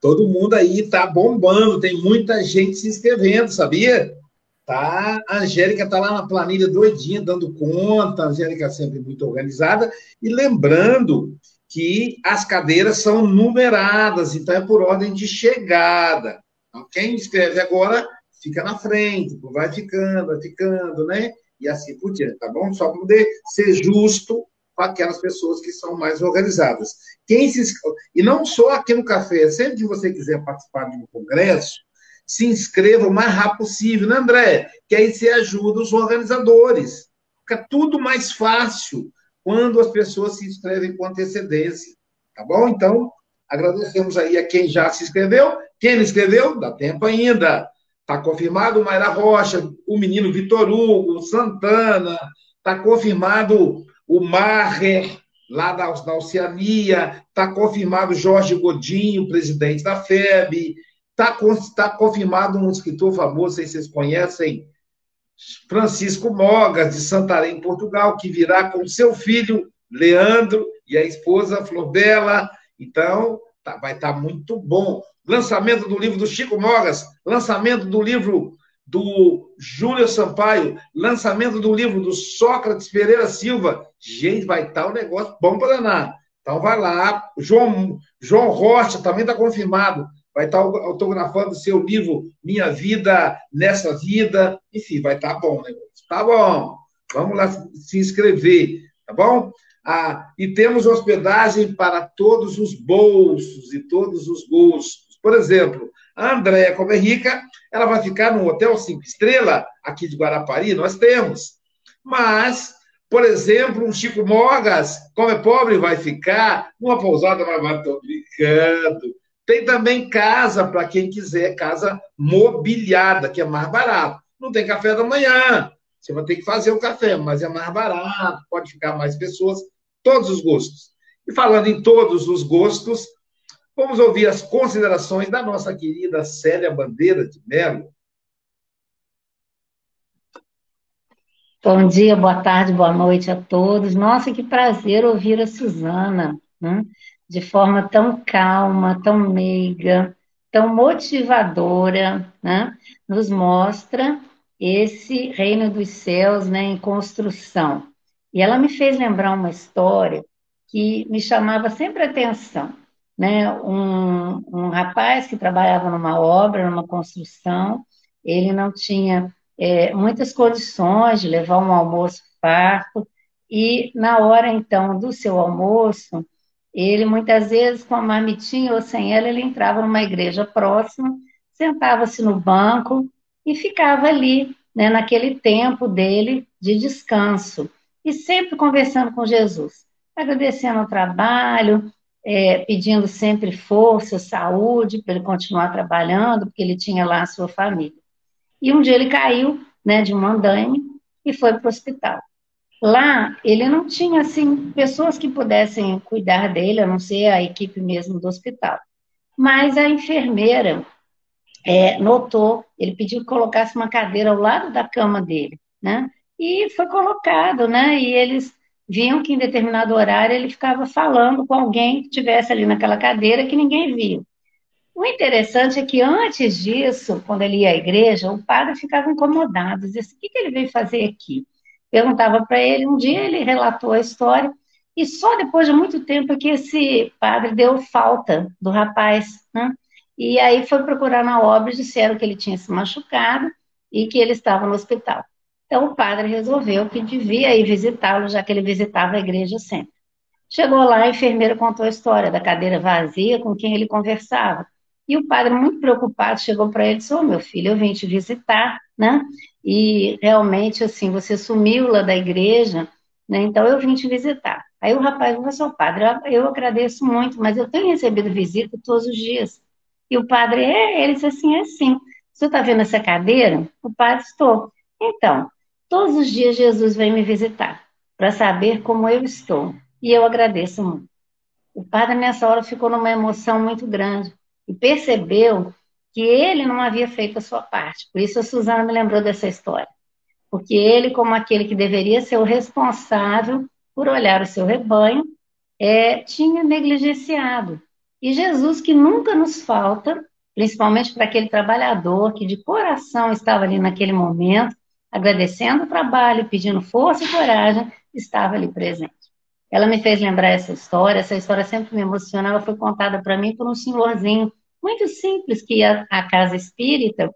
Todo mundo aí está bombando, tem muita gente se inscrevendo, sabia? Tá, a Angélica está lá na planilha doidinha, dando conta, a Angélica sempre muito organizada. E lembrando que as cadeiras são numeradas, então é por ordem de chegada. Então, quem escreve agora fica na frente, vai ficando, vai ficando, né? E assim por diante, tá bom? Só para poder ser justo com aquelas pessoas que são mais organizadas. Quem se e não só aqui no café, sempre que você quiser participar de um congresso, se inscreva o mais rápido possível, né, André? Que aí você ajuda os organizadores. Fica tudo mais fácil quando as pessoas se inscrevem com antecedência. Tá bom? Então, agradecemos aí a quem já se inscreveu. Quem não inscreveu, dá tempo ainda. Está confirmado Mayra Rocha, o menino Vitor Hugo, Santana, está confirmado o Maher, lá da, da Oceania, está confirmado Jorge Godinho, presidente da FEB, está tá confirmado um escritor famoso, sei se vocês conhecem, Francisco Mogas, de Santarém, Portugal, que virá com seu filho, Leandro, e a esposa, Flor Bela. Então, tá, vai estar tá muito bom. Lançamento do livro do Chico Mogas, lançamento do livro do Júlio Sampaio, lançamento do livro do Sócrates Pereira Silva. Gente, vai estar um negócio bom para danar. Então vai lá. João, João Rocha também está confirmado. Vai estar autografando seu livro Minha Vida Nessa Vida. Enfim, vai estar bom o negócio. Tá bom. Vamos lá se inscrever, tá bom? Ah, e temos hospedagem para todos os bolsos e todos os gostos. Por exemplo, a Andréia, como é rica, ela vai ficar no Hotel Cinco Estrela, aqui de Guarapari, nós temos. Mas, por exemplo, um Chico Mogas, como é pobre, vai ficar numa pousada, mas estou brincando. Tem também casa para quem quiser, casa mobiliada, que é mais barato. Não tem café da manhã, você vai ter que fazer o café, mas é mais barato, pode ficar mais pessoas, todos os gostos. E falando em todos os gostos, Vamos ouvir as considerações da nossa querida Célia Bandeira de Mello. Bom dia, boa tarde, boa noite a todos. Nossa, que prazer ouvir a Suzana, né? De forma tão calma, tão meiga, tão motivadora, né? nos mostra esse reino dos céus né, em construção. E ela me fez lembrar uma história que me chamava sempre atenção né, um, um rapaz que trabalhava numa obra, numa construção, ele não tinha é, muitas condições de levar um almoço farto, e na hora, então, do seu almoço, ele, muitas vezes, com a marmitinha ou sem ela, ele entrava numa igreja próxima, sentava-se no banco e ficava ali, né, naquele tempo dele de descanso, e sempre conversando com Jesus, agradecendo o trabalho, é, pedindo sempre força, saúde, para ele continuar trabalhando, porque ele tinha lá a sua família. E um dia ele caiu né, de um andaime e foi para o hospital. Lá, ele não tinha, assim, pessoas que pudessem cuidar dele, a não ser a equipe mesmo do hospital. Mas a enfermeira é, notou, ele pediu que colocasse uma cadeira ao lado da cama dele, né? E foi colocado, né? E eles viam que em determinado horário ele ficava falando com alguém que estivesse ali naquela cadeira que ninguém viu. O interessante é que antes disso, quando ele ia à igreja, o padre ficava incomodado, dizia assim, o que ele veio fazer aqui? Perguntava para ele, um dia ele relatou a história, e só depois de muito tempo que esse padre deu falta do rapaz, né? E aí foi procurar na obra e disseram que ele tinha se machucado e que ele estava no hospital. Então o padre resolveu que devia ir visitá-lo, já que ele visitava a igreja sempre. Chegou lá, a enfermeira contou a história da cadeira vazia com quem ele conversava. E o padre, muito preocupado, chegou para ele e disse: Ô oh, meu filho, eu vim te visitar, né? E realmente, assim, você sumiu lá da igreja, né? Então eu vim te visitar. Aí o rapaz falou assim: padre, eu agradeço muito, mas eu tenho recebido visita todos os dias. E o padre, é, ele disse assim: é sim. Você está vendo essa cadeira? O padre, estou. Então, Todos os dias Jesus vem me visitar para saber como eu estou. E eu agradeço muito. O padre, nessa hora, ficou numa emoção muito grande e percebeu que ele não havia feito a sua parte. Por isso a Suzana me lembrou dessa história. Porque ele, como aquele que deveria ser o responsável por olhar o seu rebanho, é, tinha negligenciado. E Jesus, que nunca nos falta, principalmente para aquele trabalhador que de coração estava ali naquele momento, agradecendo o trabalho, pedindo força e coragem, estava ali presente. Ela me fez lembrar essa história, essa história sempre me emociona, ela foi contada para mim por um senhorzinho muito simples que ia à casa espírita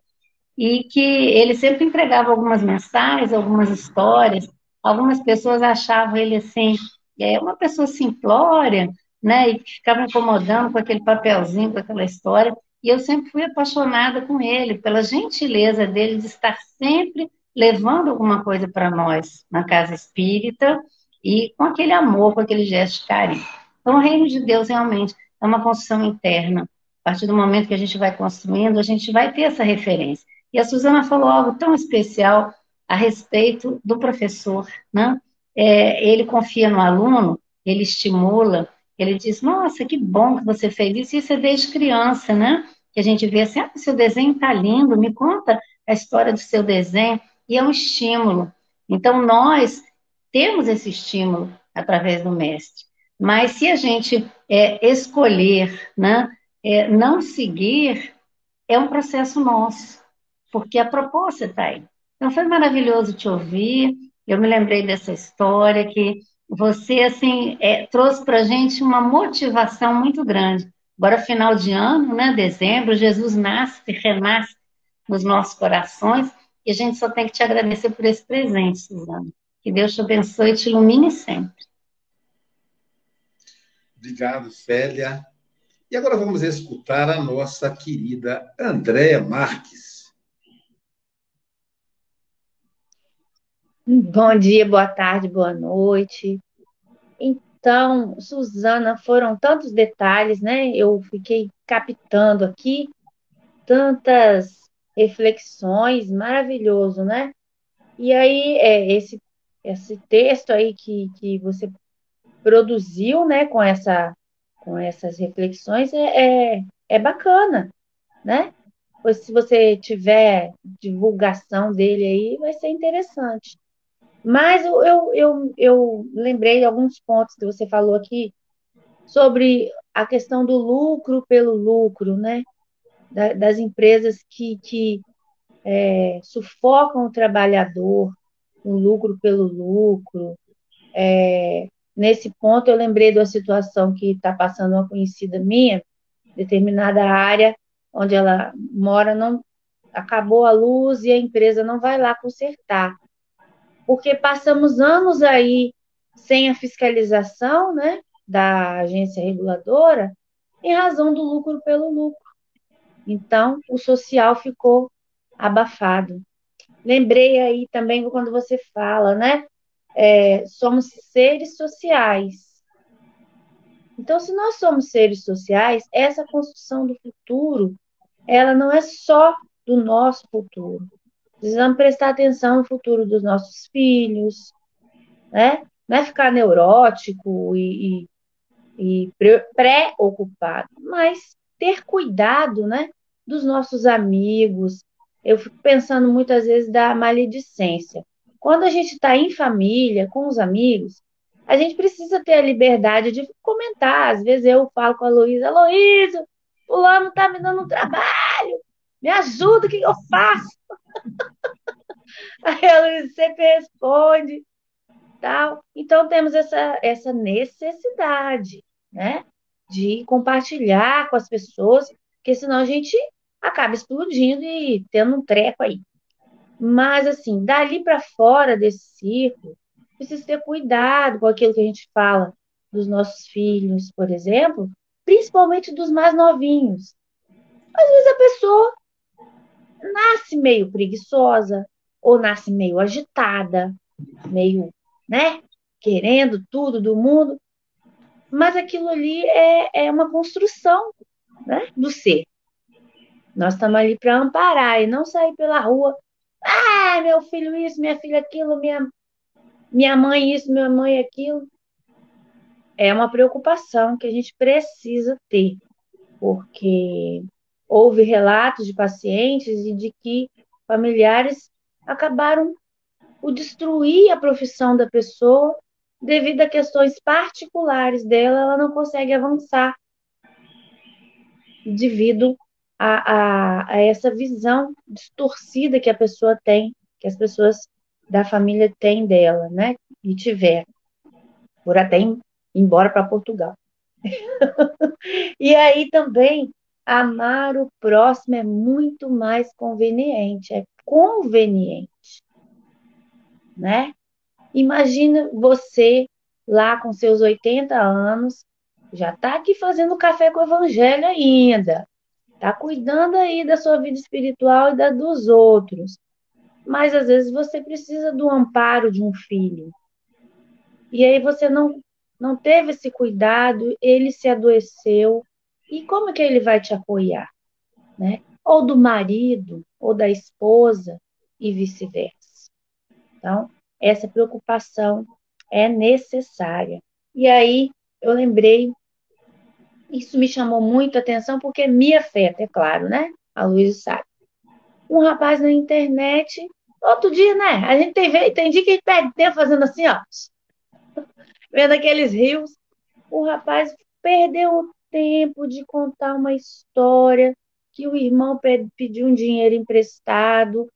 e que ele sempre entregava algumas mensagens, algumas histórias. Algumas pessoas achavam ele assim, é, uma pessoa simplória, né, e ficava incomodando com aquele papelzinho, com aquela história. E eu sempre fui apaixonada com ele, pela gentileza dele de estar sempre levando alguma coisa para nós na casa espírita e com aquele amor, com aquele gesto de carinho. Então, o reino de Deus realmente é uma construção interna. A partir do momento que a gente vai construindo, a gente vai ter essa referência. E a Suzana falou algo tão especial a respeito do professor, né? É, ele confia no aluno, ele estimula, ele diz, nossa, que bom que você fez isso, isso é desde criança, né? Que a gente vê assim, ah, seu desenho está lindo, me conta a história do seu desenho, e é um estímulo. Então, nós temos esse estímulo através do mestre. Mas se a gente é, escolher né, é, não seguir, é um processo nosso, porque a proposta está aí. Então, foi maravilhoso te ouvir. Eu me lembrei dessa história que você assim é, trouxe para a gente uma motivação muito grande. Agora, final de ano, né, dezembro, Jesus nasce, renasce nos nossos corações e a gente só tem que te agradecer por esse presente, Suzana. Que Deus te abençoe e te ilumine sempre. Obrigado, Célia. E agora vamos escutar a nossa querida Andréa Marques. Bom dia, boa tarde, boa noite. Então, Suzana, foram tantos detalhes, né? Eu fiquei captando aqui tantas reflexões, maravilhoso, né? E aí, é, esse, esse texto aí que, que você produziu, né, com, essa, com essas reflexões, é, é, é bacana, né? Pois se você tiver divulgação dele aí, vai ser interessante. Mas eu, eu, eu, eu lembrei de alguns pontos que você falou aqui sobre a questão do lucro pelo lucro, né? da, das empresas que, que é, sufocam o trabalhador, o lucro pelo lucro. É, nesse ponto, eu lembrei de uma situação que está passando uma conhecida minha, determinada área onde ela mora, não acabou a luz e a empresa não vai lá consertar. Porque passamos anos aí sem a fiscalização né, da agência reguladora em razão do lucro pelo lucro. Então, o social ficou abafado. Lembrei aí também quando você fala, né? É, somos seres sociais. Então, se nós somos seres sociais, essa construção do futuro, ela não é só do nosso futuro. Precisamos prestar atenção no futuro dos nossos filhos, né? Não é ficar neurótico e, e, e preocupado, mas ter cuidado, né? dos nossos amigos. Eu fico pensando muitas vezes da maledicência. Quando a gente está em família, com os amigos, a gente precisa ter a liberdade de comentar. Às vezes eu falo com a Luísa, Luísa, fulano está me dando um trabalho, me ajuda, o que eu faço? *laughs* Aí a Luísa sempre responde, tal. Então temos essa, essa necessidade, né? De compartilhar com as pessoas, porque senão a gente acaba explodindo e tendo um treco aí. Mas, assim, dali para fora desse círculo, precisa ter cuidado com aquilo que a gente fala dos nossos filhos, por exemplo, principalmente dos mais novinhos. Às vezes a pessoa nasce meio preguiçosa, ou nasce meio agitada, meio, né, querendo tudo do mundo, mas aquilo ali é, é uma construção, né, do ser. Nós estamos ali para amparar e não sair pela rua. Ah, meu filho isso, minha filha aquilo, minha, minha mãe isso, minha mãe aquilo. É uma preocupação que a gente precisa ter, porque houve relatos de pacientes e de que familiares acabaram por destruir a profissão da pessoa devido a questões particulares dela, ela não consegue avançar devido a, a, a essa visão distorcida que a pessoa tem, que as pessoas da família têm dela, né? E tiver, por até ir embora para Portugal. *laughs* e aí também amar o próximo é muito mais conveniente, é conveniente, né? Imagina você lá com seus 80 anos, já está aqui fazendo café com o evangelho ainda, Tá cuidando aí da sua vida espiritual e da dos outros. Mas às vezes você precisa do amparo de um filho. E aí você não não teve esse cuidado, ele se adoeceu. E como que ele vai te apoiar, né? Ou do marido, ou da esposa e vice-versa. Então, essa preocupação é necessária. E aí, eu lembrei, isso me chamou muito a atenção, porque me afeta, é claro, né? A Luísa sabe. Um rapaz na internet, outro dia, né? A gente tem, tem dia que a gente perde tempo fazendo assim, ó. *laughs* Vendo aqueles rios. O rapaz perdeu o tempo de contar uma história que o irmão pediu um dinheiro emprestado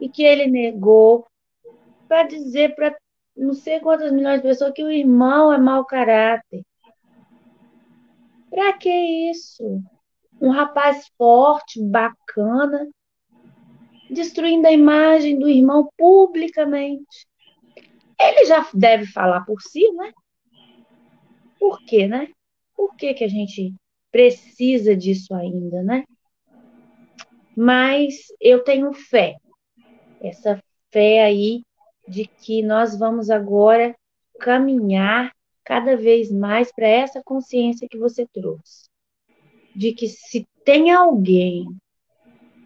e que ele negou para dizer para não sei quantas milhões de pessoas que o irmão é mau caráter. Para que isso? Um rapaz forte, bacana, destruindo a imagem do irmão publicamente. Ele já deve falar por si, né? Por quê, né? Por que, que a gente precisa disso ainda, né? Mas eu tenho fé, essa fé aí de que nós vamos agora caminhar cada vez mais para essa consciência que você trouxe. De que se tem alguém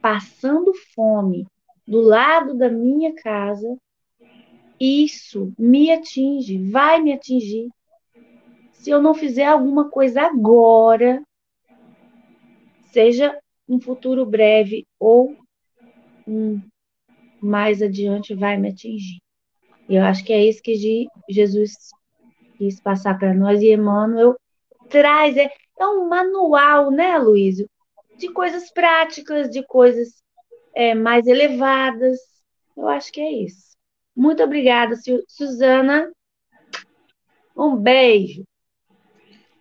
passando fome do lado da minha casa, isso me atinge, vai me atingir. Se eu não fizer alguma coisa agora, seja um futuro breve ou um mais adiante, vai me atingir. E eu acho que é isso que Jesus quis passar para nós e Emmanuel traz. É, é um manual, né, Luísio? De coisas práticas, de coisas é, mais elevadas. Eu acho que é isso. Muito obrigada, Suzana. Um beijo.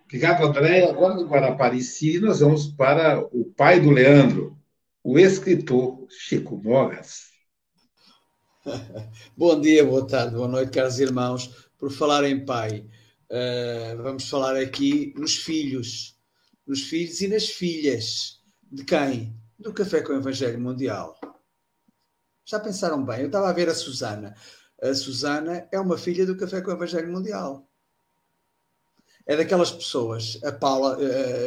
Obrigado, André. Agora no Guaraparici, nós vamos para o pai do Leandro, o escritor Chico Mogas. *laughs* Bom dia, boa tarde, boa noite, caros irmãos. Por falar em pai, uh, vamos falar aqui nos filhos, nos filhos e nas filhas. De quem? Do Café com o Evangelho Mundial. Já pensaram bem? Eu estava a ver a Susana. A Susana é uma filha do Café com o Evangelho Mundial é daquelas pessoas, a Paula,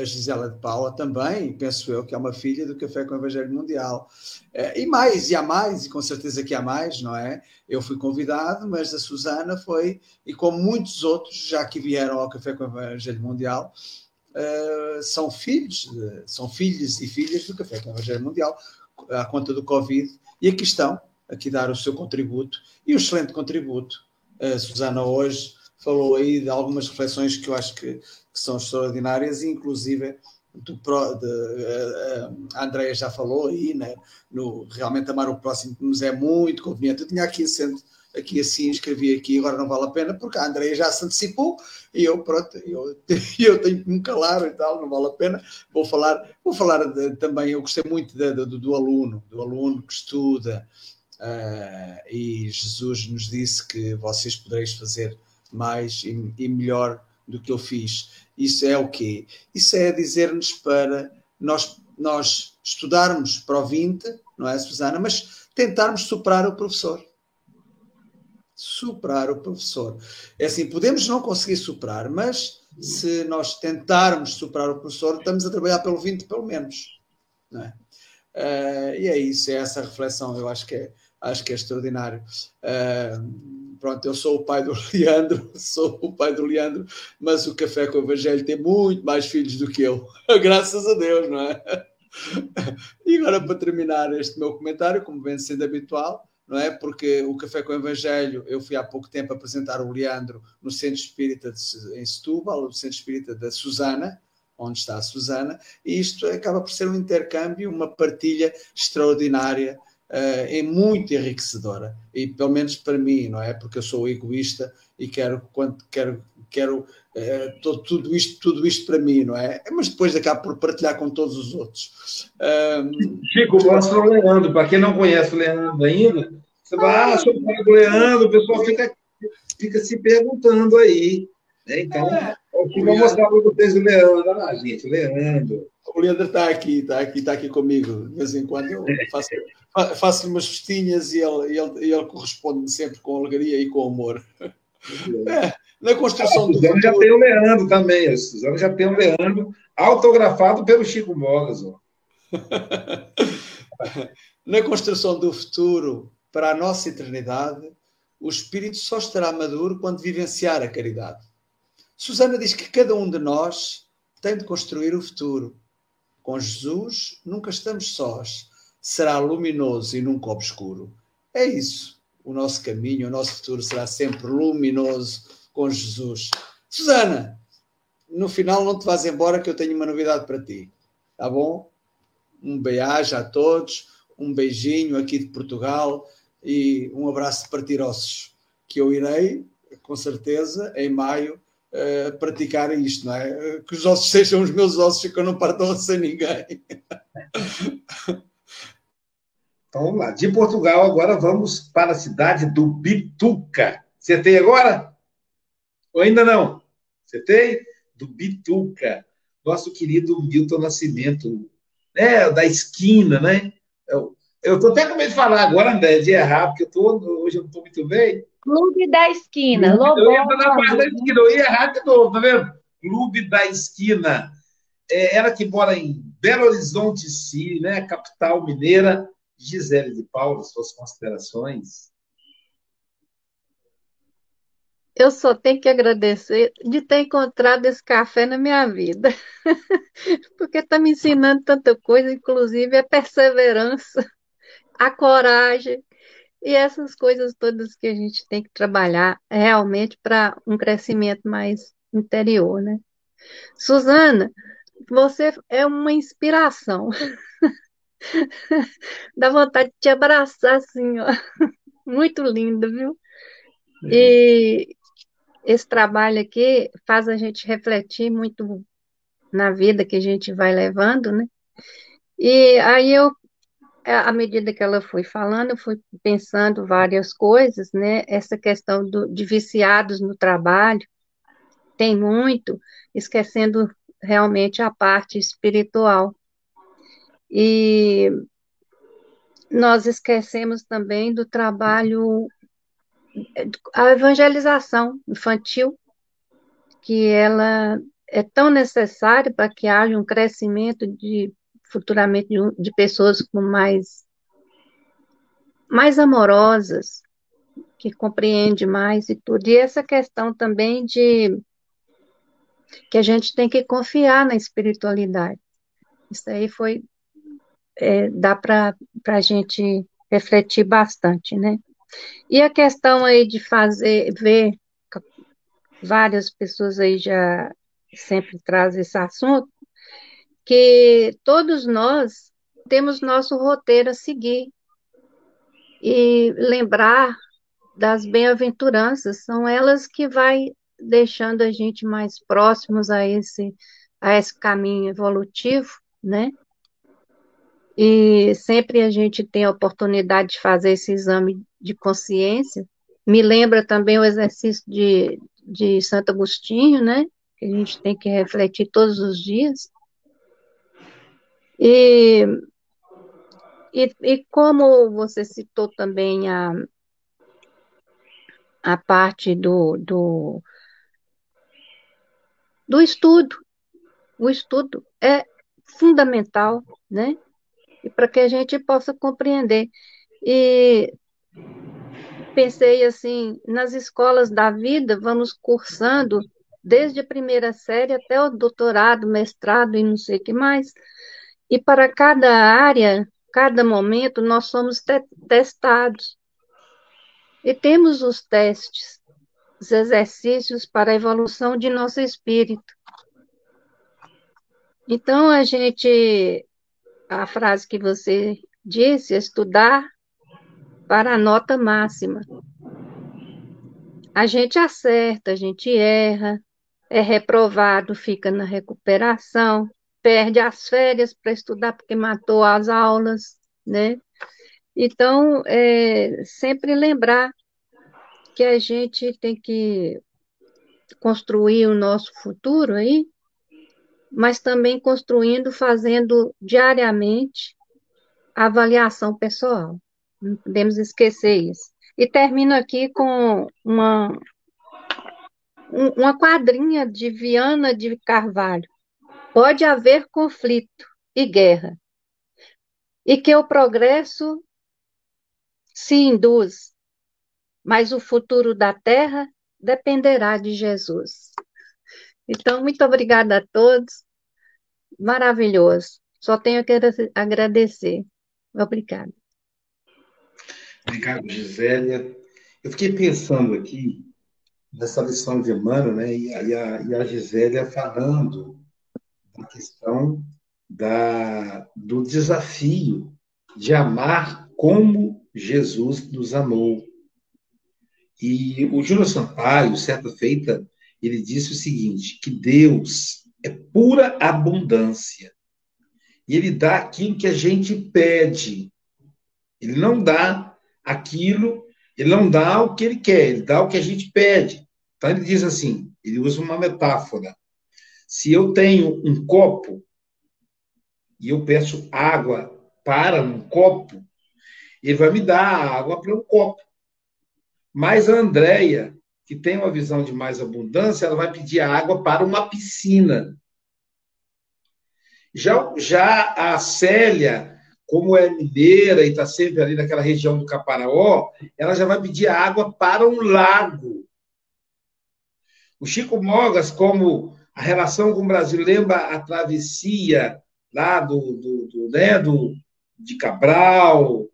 a Gisela de Paula também, penso eu, que é uma filha do Café com o Evangelho Mundial. Eh, e mais, e há mais, e com certeza que há mais, não é? Eu fui convidado, mas a Susana foi, e como muitos outros já que vieram ao Café com o Evangelho Mundial, eh, são filhos, são filhos e filhas do Café com o Evangelho Mundial, à conta do Covid, e aqui estão, aqui dar o seu contributo, e um excelente contributo. A Susana hoje falou aí de algumas reflexões que eu acho que, que são extraordinárias, inclusive do, de, a, a Andrea já falou aí, né, no realmente amar o próximo que nos é muito conveniente. Eu tinha aqui sendo aqui assim, escrevi aqui, agora não vale a pena, porque a Andrea já se antecipou e eu, pronto, eu, *laughs* eu tenho que me calar e tal, não vale a pena. Vou falar, vou falar de, também, eu gostei muito de, de, do, do aluno, do aluno que estuda, uh, e Jesus nos disse que vocês podereis fazer mais e, e melhor do que eu fiz. Isso é o quê? Isso é dizer-nos para nós, nós estudarmos para o 20, não é, Susana? Mas tentarmos superar o professor. Superar o professor. É assim, podemos não conseguir superar, mas se nós tentarmos superar o professor, estamos a trabalhar pelo 20 pelo menos. Não é? Uh, e é isso, é essa reflexão, eu acho que é, acho que é extraordinário. Uh, pronto, eu sou o pai do *laughs* Leandro, sou o pai do Leandro, mas o Café com o Evangelho tem muito mais filhos do que eu, *laughs* graças a Deus, não é? E agora, para terminar este meu comentário, como vem sendo habitual, não é? Porque o Café com o Evangelho, eu fui há pouco tempo apresentar o Leandro no Centro Espírita de, em Setúbal, o Centro Espírita da Susana, onde está a Susana, e isto acaba por ser um intercâmbio, uma partilha extraordinária é muito enriquecedora. E pelo menos para mim, não é? Porque eu sou egoísta e quero, quando, quero, quero uh, todo, tudo, isto, tudo isto para mim, não é? Mas depois acabo por partilhar com todos os outros. Um... Chico, mostra o Leandro. Para quem não conhece o Leandro ainda, você vai, ah, sou o pai do Leandro, o pessoal fica, fica se perguntando aí. Né? Então, é, eu vou mostrar para vocês o Leandro. Ah, gente, o Leandro. O Leandro está aqui, está aqui, está aqui comigo. De vez em quando eu faço, faço umas festinhas e ele, ele, ele corresponde-me sempre com alegria e com amor. É, na construção do futuro... já tem o Leandro também. A Suzana já tem o Leandro autografado pelo Chico Mogas. *laughs* na construção do futuro para a nossa eternidade, O espírito só estará maduro quando vivenciar a caridade. Susana diz que cada um de nós tem de construir o futuro. Com Jesus nunca estamos sós. Será luminoso e nunca obscuro. É isso. O nosso caminho, o nosso futuro será sempre luminoso com Jesus. Susana, no final não te vás embora que eu tenho uma novidade para ti. Tá bom? Um beijo a todos, um beijinho aqui de Portugal e um abraço de partirossos, que eu irei, com certeza, em maio, uh, praticar isto, não é? Que os ossos *laughs* sejam os meus ossos e que eu não partam sem ninguém. *laughs* Então vamos lá. De Portugal, agora vamos para a cidade do Bituca. Tem agora? Ou ainda não? Tem? Do Bituca. Nosso querido Milton Nascimento, né? da esquina, né? Eu, tô até com medo de falar agora, André, de errar, porque eu tô, hoje eu não estou muito bem. Clube da Esquina. Clube, eu ia na parte da esquina, eu ia errar de novo, tá vendo? Clube da Esquina. É, ela que mora em Belo Horizonte City, né? Capital mineira. Gisele de Paula, suas considerações. Eu só tenho que agradecer de ter encontrado esse café na minha vida, *laughs* porque está me ensinando tanta coisa, inclusive a perseverança a coragem e essas coisas todas que a gente tem que trabalhar realmente para um crescimento mais interior, né? Suzana, você é uma inspiração. *laughs* *laughs* Dá vontade de te abraçar assim, ó. *laughs* Muito linda, viu? E esse trabalho aqui faz a gente refletir muito na vida que a gente vai levando, né? E aí eu é, à medida que ela foi falando, eu fui pensando várias coisas, né? Essa questão do, de viciados no trabalho, tem muito, esquecendo realmente a parte espiritual. E nós esquecemos também do trabalho, a evangelização infantil, que ela é tão necessária para que haja um crescimento de futuramente de, de pessoas com mais mais amorosas, que compreende mais e tudo. E essa questão também de que a gente tem que confiar na espiritualidade. Isso aí foi é, dá para a gente refletir bastante, né? E a questão aí de fazer, ver, várias pessoas aí já sempre trazem esse assunto, que todos nós temos nosso roteiro a seguir e lembrar das bem-aventuranças, são elas que vai deixando a gente mais próximos a esse a esse caminho evolutivo, né? E sempre a gente tem a oportunidade de fazer esse exame de consciência. Me lembra também o exercício de, de Santo Agostinho, né? Que a gente tem que refletir todos os dias. E, e, e como você citou também a, a parte do, do, do estudo, o estudo é fundamental, né? Para que a gente possa compreender. E pensei assim, nas escolas da vida, vamos cursando desde a primeira série até o doutorado, mestrado e não sei o que mais. E para cada área, cada momento, nós somos te testados. E temos os testes, os exercícios para a evolução de nosso espírito. Então, a gente, a frase que você disse, estudar para a nota máxima. A gente acerta, a gente erra, é reprovado, fica na recuperação, perde as férias para estudar porque matou as aulas, né? Então, é, sempre lembrar que a gente tem que construir o nosso futuro aí, mas também construindo, fazendo diariamente avaliação pessoal. Não podemos esquecer isso. E termino aqui com uma, uma quadrinha de Viana de Carvalho, pode haver conflito e guerra, e que o progresso se induz mas o futuro da Terra dependerá de Jesus. Então, muito obrigada a todos. Maravilhoso. Só tenho que agradecer. Obrigada. Obrigado, Gisélia. Eu fiquei pensando aqui nessa lição de Emmanuel, né, e a, e a Gisélia falando da questão da, do desafio de amar como Jesus nos amou. E o Júlio Sampaio, certa feita, ele disse o seguinte: que Deus é pura abundância. E ele dá aquilo que a gente pede. Ele não dá aquilo, ele não dá o que ele quer, ele dá o que a gente pede. Então ele diz assim, ele usa uma metáfora. Se eu tenho um copo e eu peço água para um copo, ele vai me dar água para um copo. Mas a Andréia, que tem uma visão de mais abundância, ela vai pedir água para uma piscina. Já, já a Célia, como é mineira e está sempre ali naquela região do Caparaó, ela já vai pedir água para um lago. O Chico Mogas, como a relação com o Brasil lembra a travessia lá do, do, do, né, do de Cabral,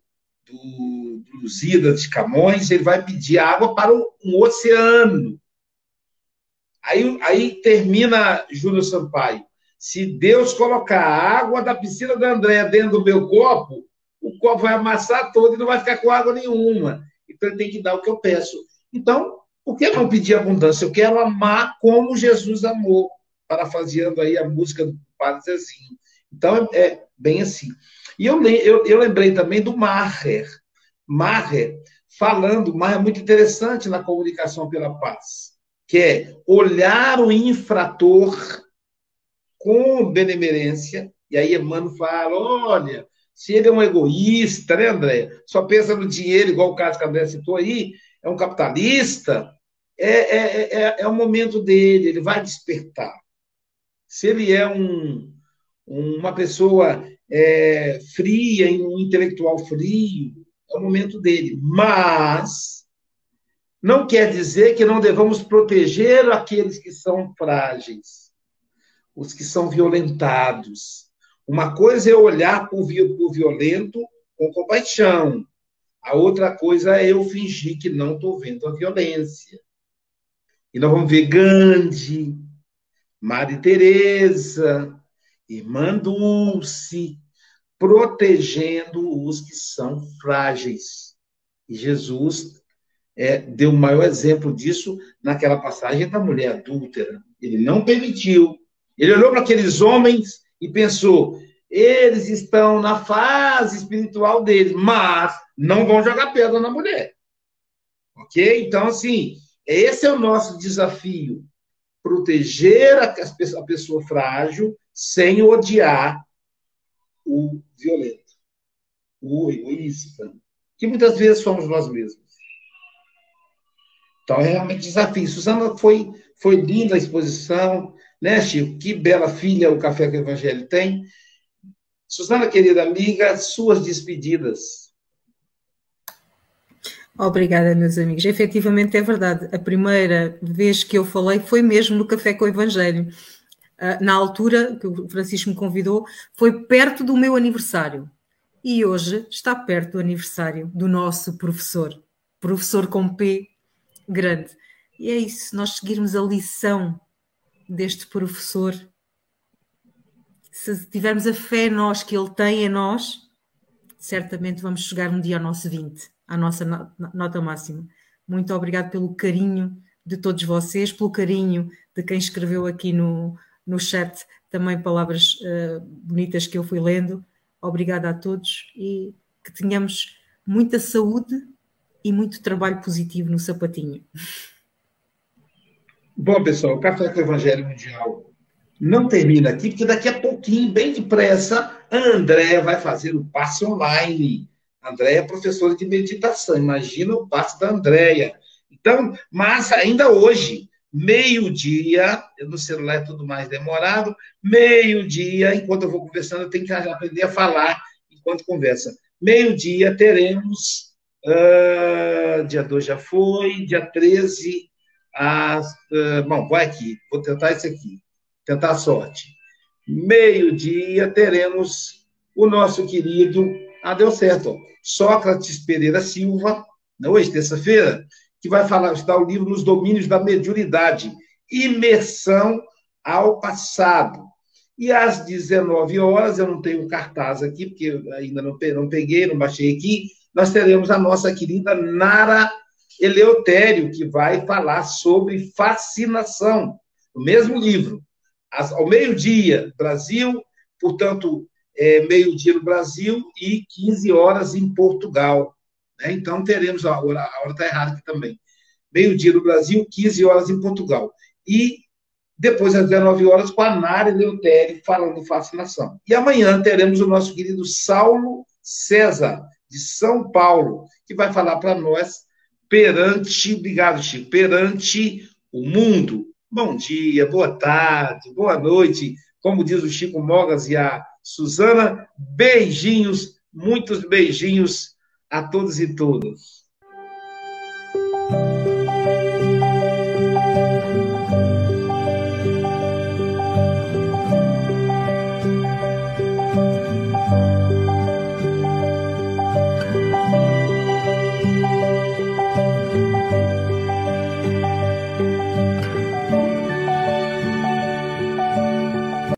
do, do de Camões, ele vai pedir água para um oceano. Aí, aí termina Júlio Sampaio. Se Deus colocar a água da piscina da Andréia dentro do meu copo, o copo vai amassar todo e não vai ficar com água nenhuma. Então ele tem que dar o que eu peço. Então, por que não pedir abundância? Eu quero amar como Jesus amou, parafraseando aí a música do Padre Zezinho. Então, é, é bem assim. E eu, eu, eu lembrei também do Maher. Maher falando, Maher é muito interessante na comunicação pela paz, que é olhar o infrator com benemerência, e aí Emmanuel fala, olha, se ele é um egoísta, né, André? Só pensa no dinheiro, igual o caso que a André citou aí, é um capitalista, é, é, é, é o momento dele, ele vai despertar. Se ele é um, uma pessoa é, fria, um intelectual frio, é o momento dele. Mas não quer dizer que não devamos proteger aqueles que são frágeis, os que são violentados. Uma coisa é olhar para o violento com compaixão. A outra coisa é eu fingir que não estou vendo a violência. E nós vamos ver Gandhi, Maria Teresa, Irmã Dulce, protegendo os que são frágeis. E Jesus é, deu o maior exemplo disso naquela passagem da mulher adúltera. Ele não permitiu. Ele olhou para aqueles homens e pensou: eles estão na fase espiritual deles, mas não vão jogar pedra na mulher. Ok? Então, assim, esse é o nosso desafio: proteger a, pessoa frágil sem odiar o violento, o egoísta, que muitas vezes somos nós mesmos. Então, é realmente desafio. Suzana foi, foi linda a exposição, né, Chico? Que bela filha o Café com o Evangelho tem. Suzana, querida amiga, suas despedidas. Obrigada, meus amigos. Efetivamente é verdade. A primeira vez que eu falei foi mesmo no Café com o Evangelho. Ah, na altura que o Francisco me convidou, foi perto do meu aniversário. E hoje está perto do aniversário do nosso professor, professor com P grande. E é isso, nós seguirmos a lição deste professor, se tivermos a fé em nós que ele tem em nós, certamente vamos chegar um dia ao nosso 20, à nossa nota máxima. Muito obrigado pelo carinho de todos vocês, pelo carinho de quem escreveu aqui no, no chat também palavras uh, bonitas que eu fui lendo. Obrigada a todos e que tenhamos muita saúde e muito trabalho positivo no sapatinho. Bom, pessoal, o Café com o Evangelho Mundial não termina aqui, porque daqui a pouquinho, bem depressa, a Andréa vai fazer o passe online. A Andréia é professora de meditação. Imagina o passe da Andréia. Então, mas ainda hoje, meio-dia, no celular é tudo mais demorado, meio-dia, enquanto eu vou conversando, eu tenho que aprender a falar enquanto conversa. Meio-dia teremos Uh, dia 2 já foi, dia 13, as, uh, bom, vai aqui, vou tentar esse aqui, tentar a sorte. Meio-dia teremos o nosso querido, ah, deu certo, ó, Sócrates Pereira Silva, hoje, terça-feira, que vai falar, está o livro Nos Domínios da Mediunidade, Imersão ao Passado. E às 19 horas, eu não tenho cartaz aqui, porque ainda não, não peguei, não baixei aqui, nós teremos a nossa querida Nara Eleutério, que vai falar sobre fascinação, o mesmo livro. Ao meio-dia, Brasil, portanto, é, meio-dia no Brasil e 15 horas em Portugal. Né? Então, teremos, a hora está errada aqui também. Meio-dia no Brasil, 15 horas em Portugal. E depois, às 19 horas, com a Nara Eleutério falando fascinação. E amanhã teremos o nosso querido Saulo César, de São Paulo, que vai falar para nós perante, obrigado, Chico, perante o mundo. Bom dia, boa tarde, boa noite. Como diz o Chico Mogas e a Suzana, beijinhos, muitos beijinhos a todos e todas.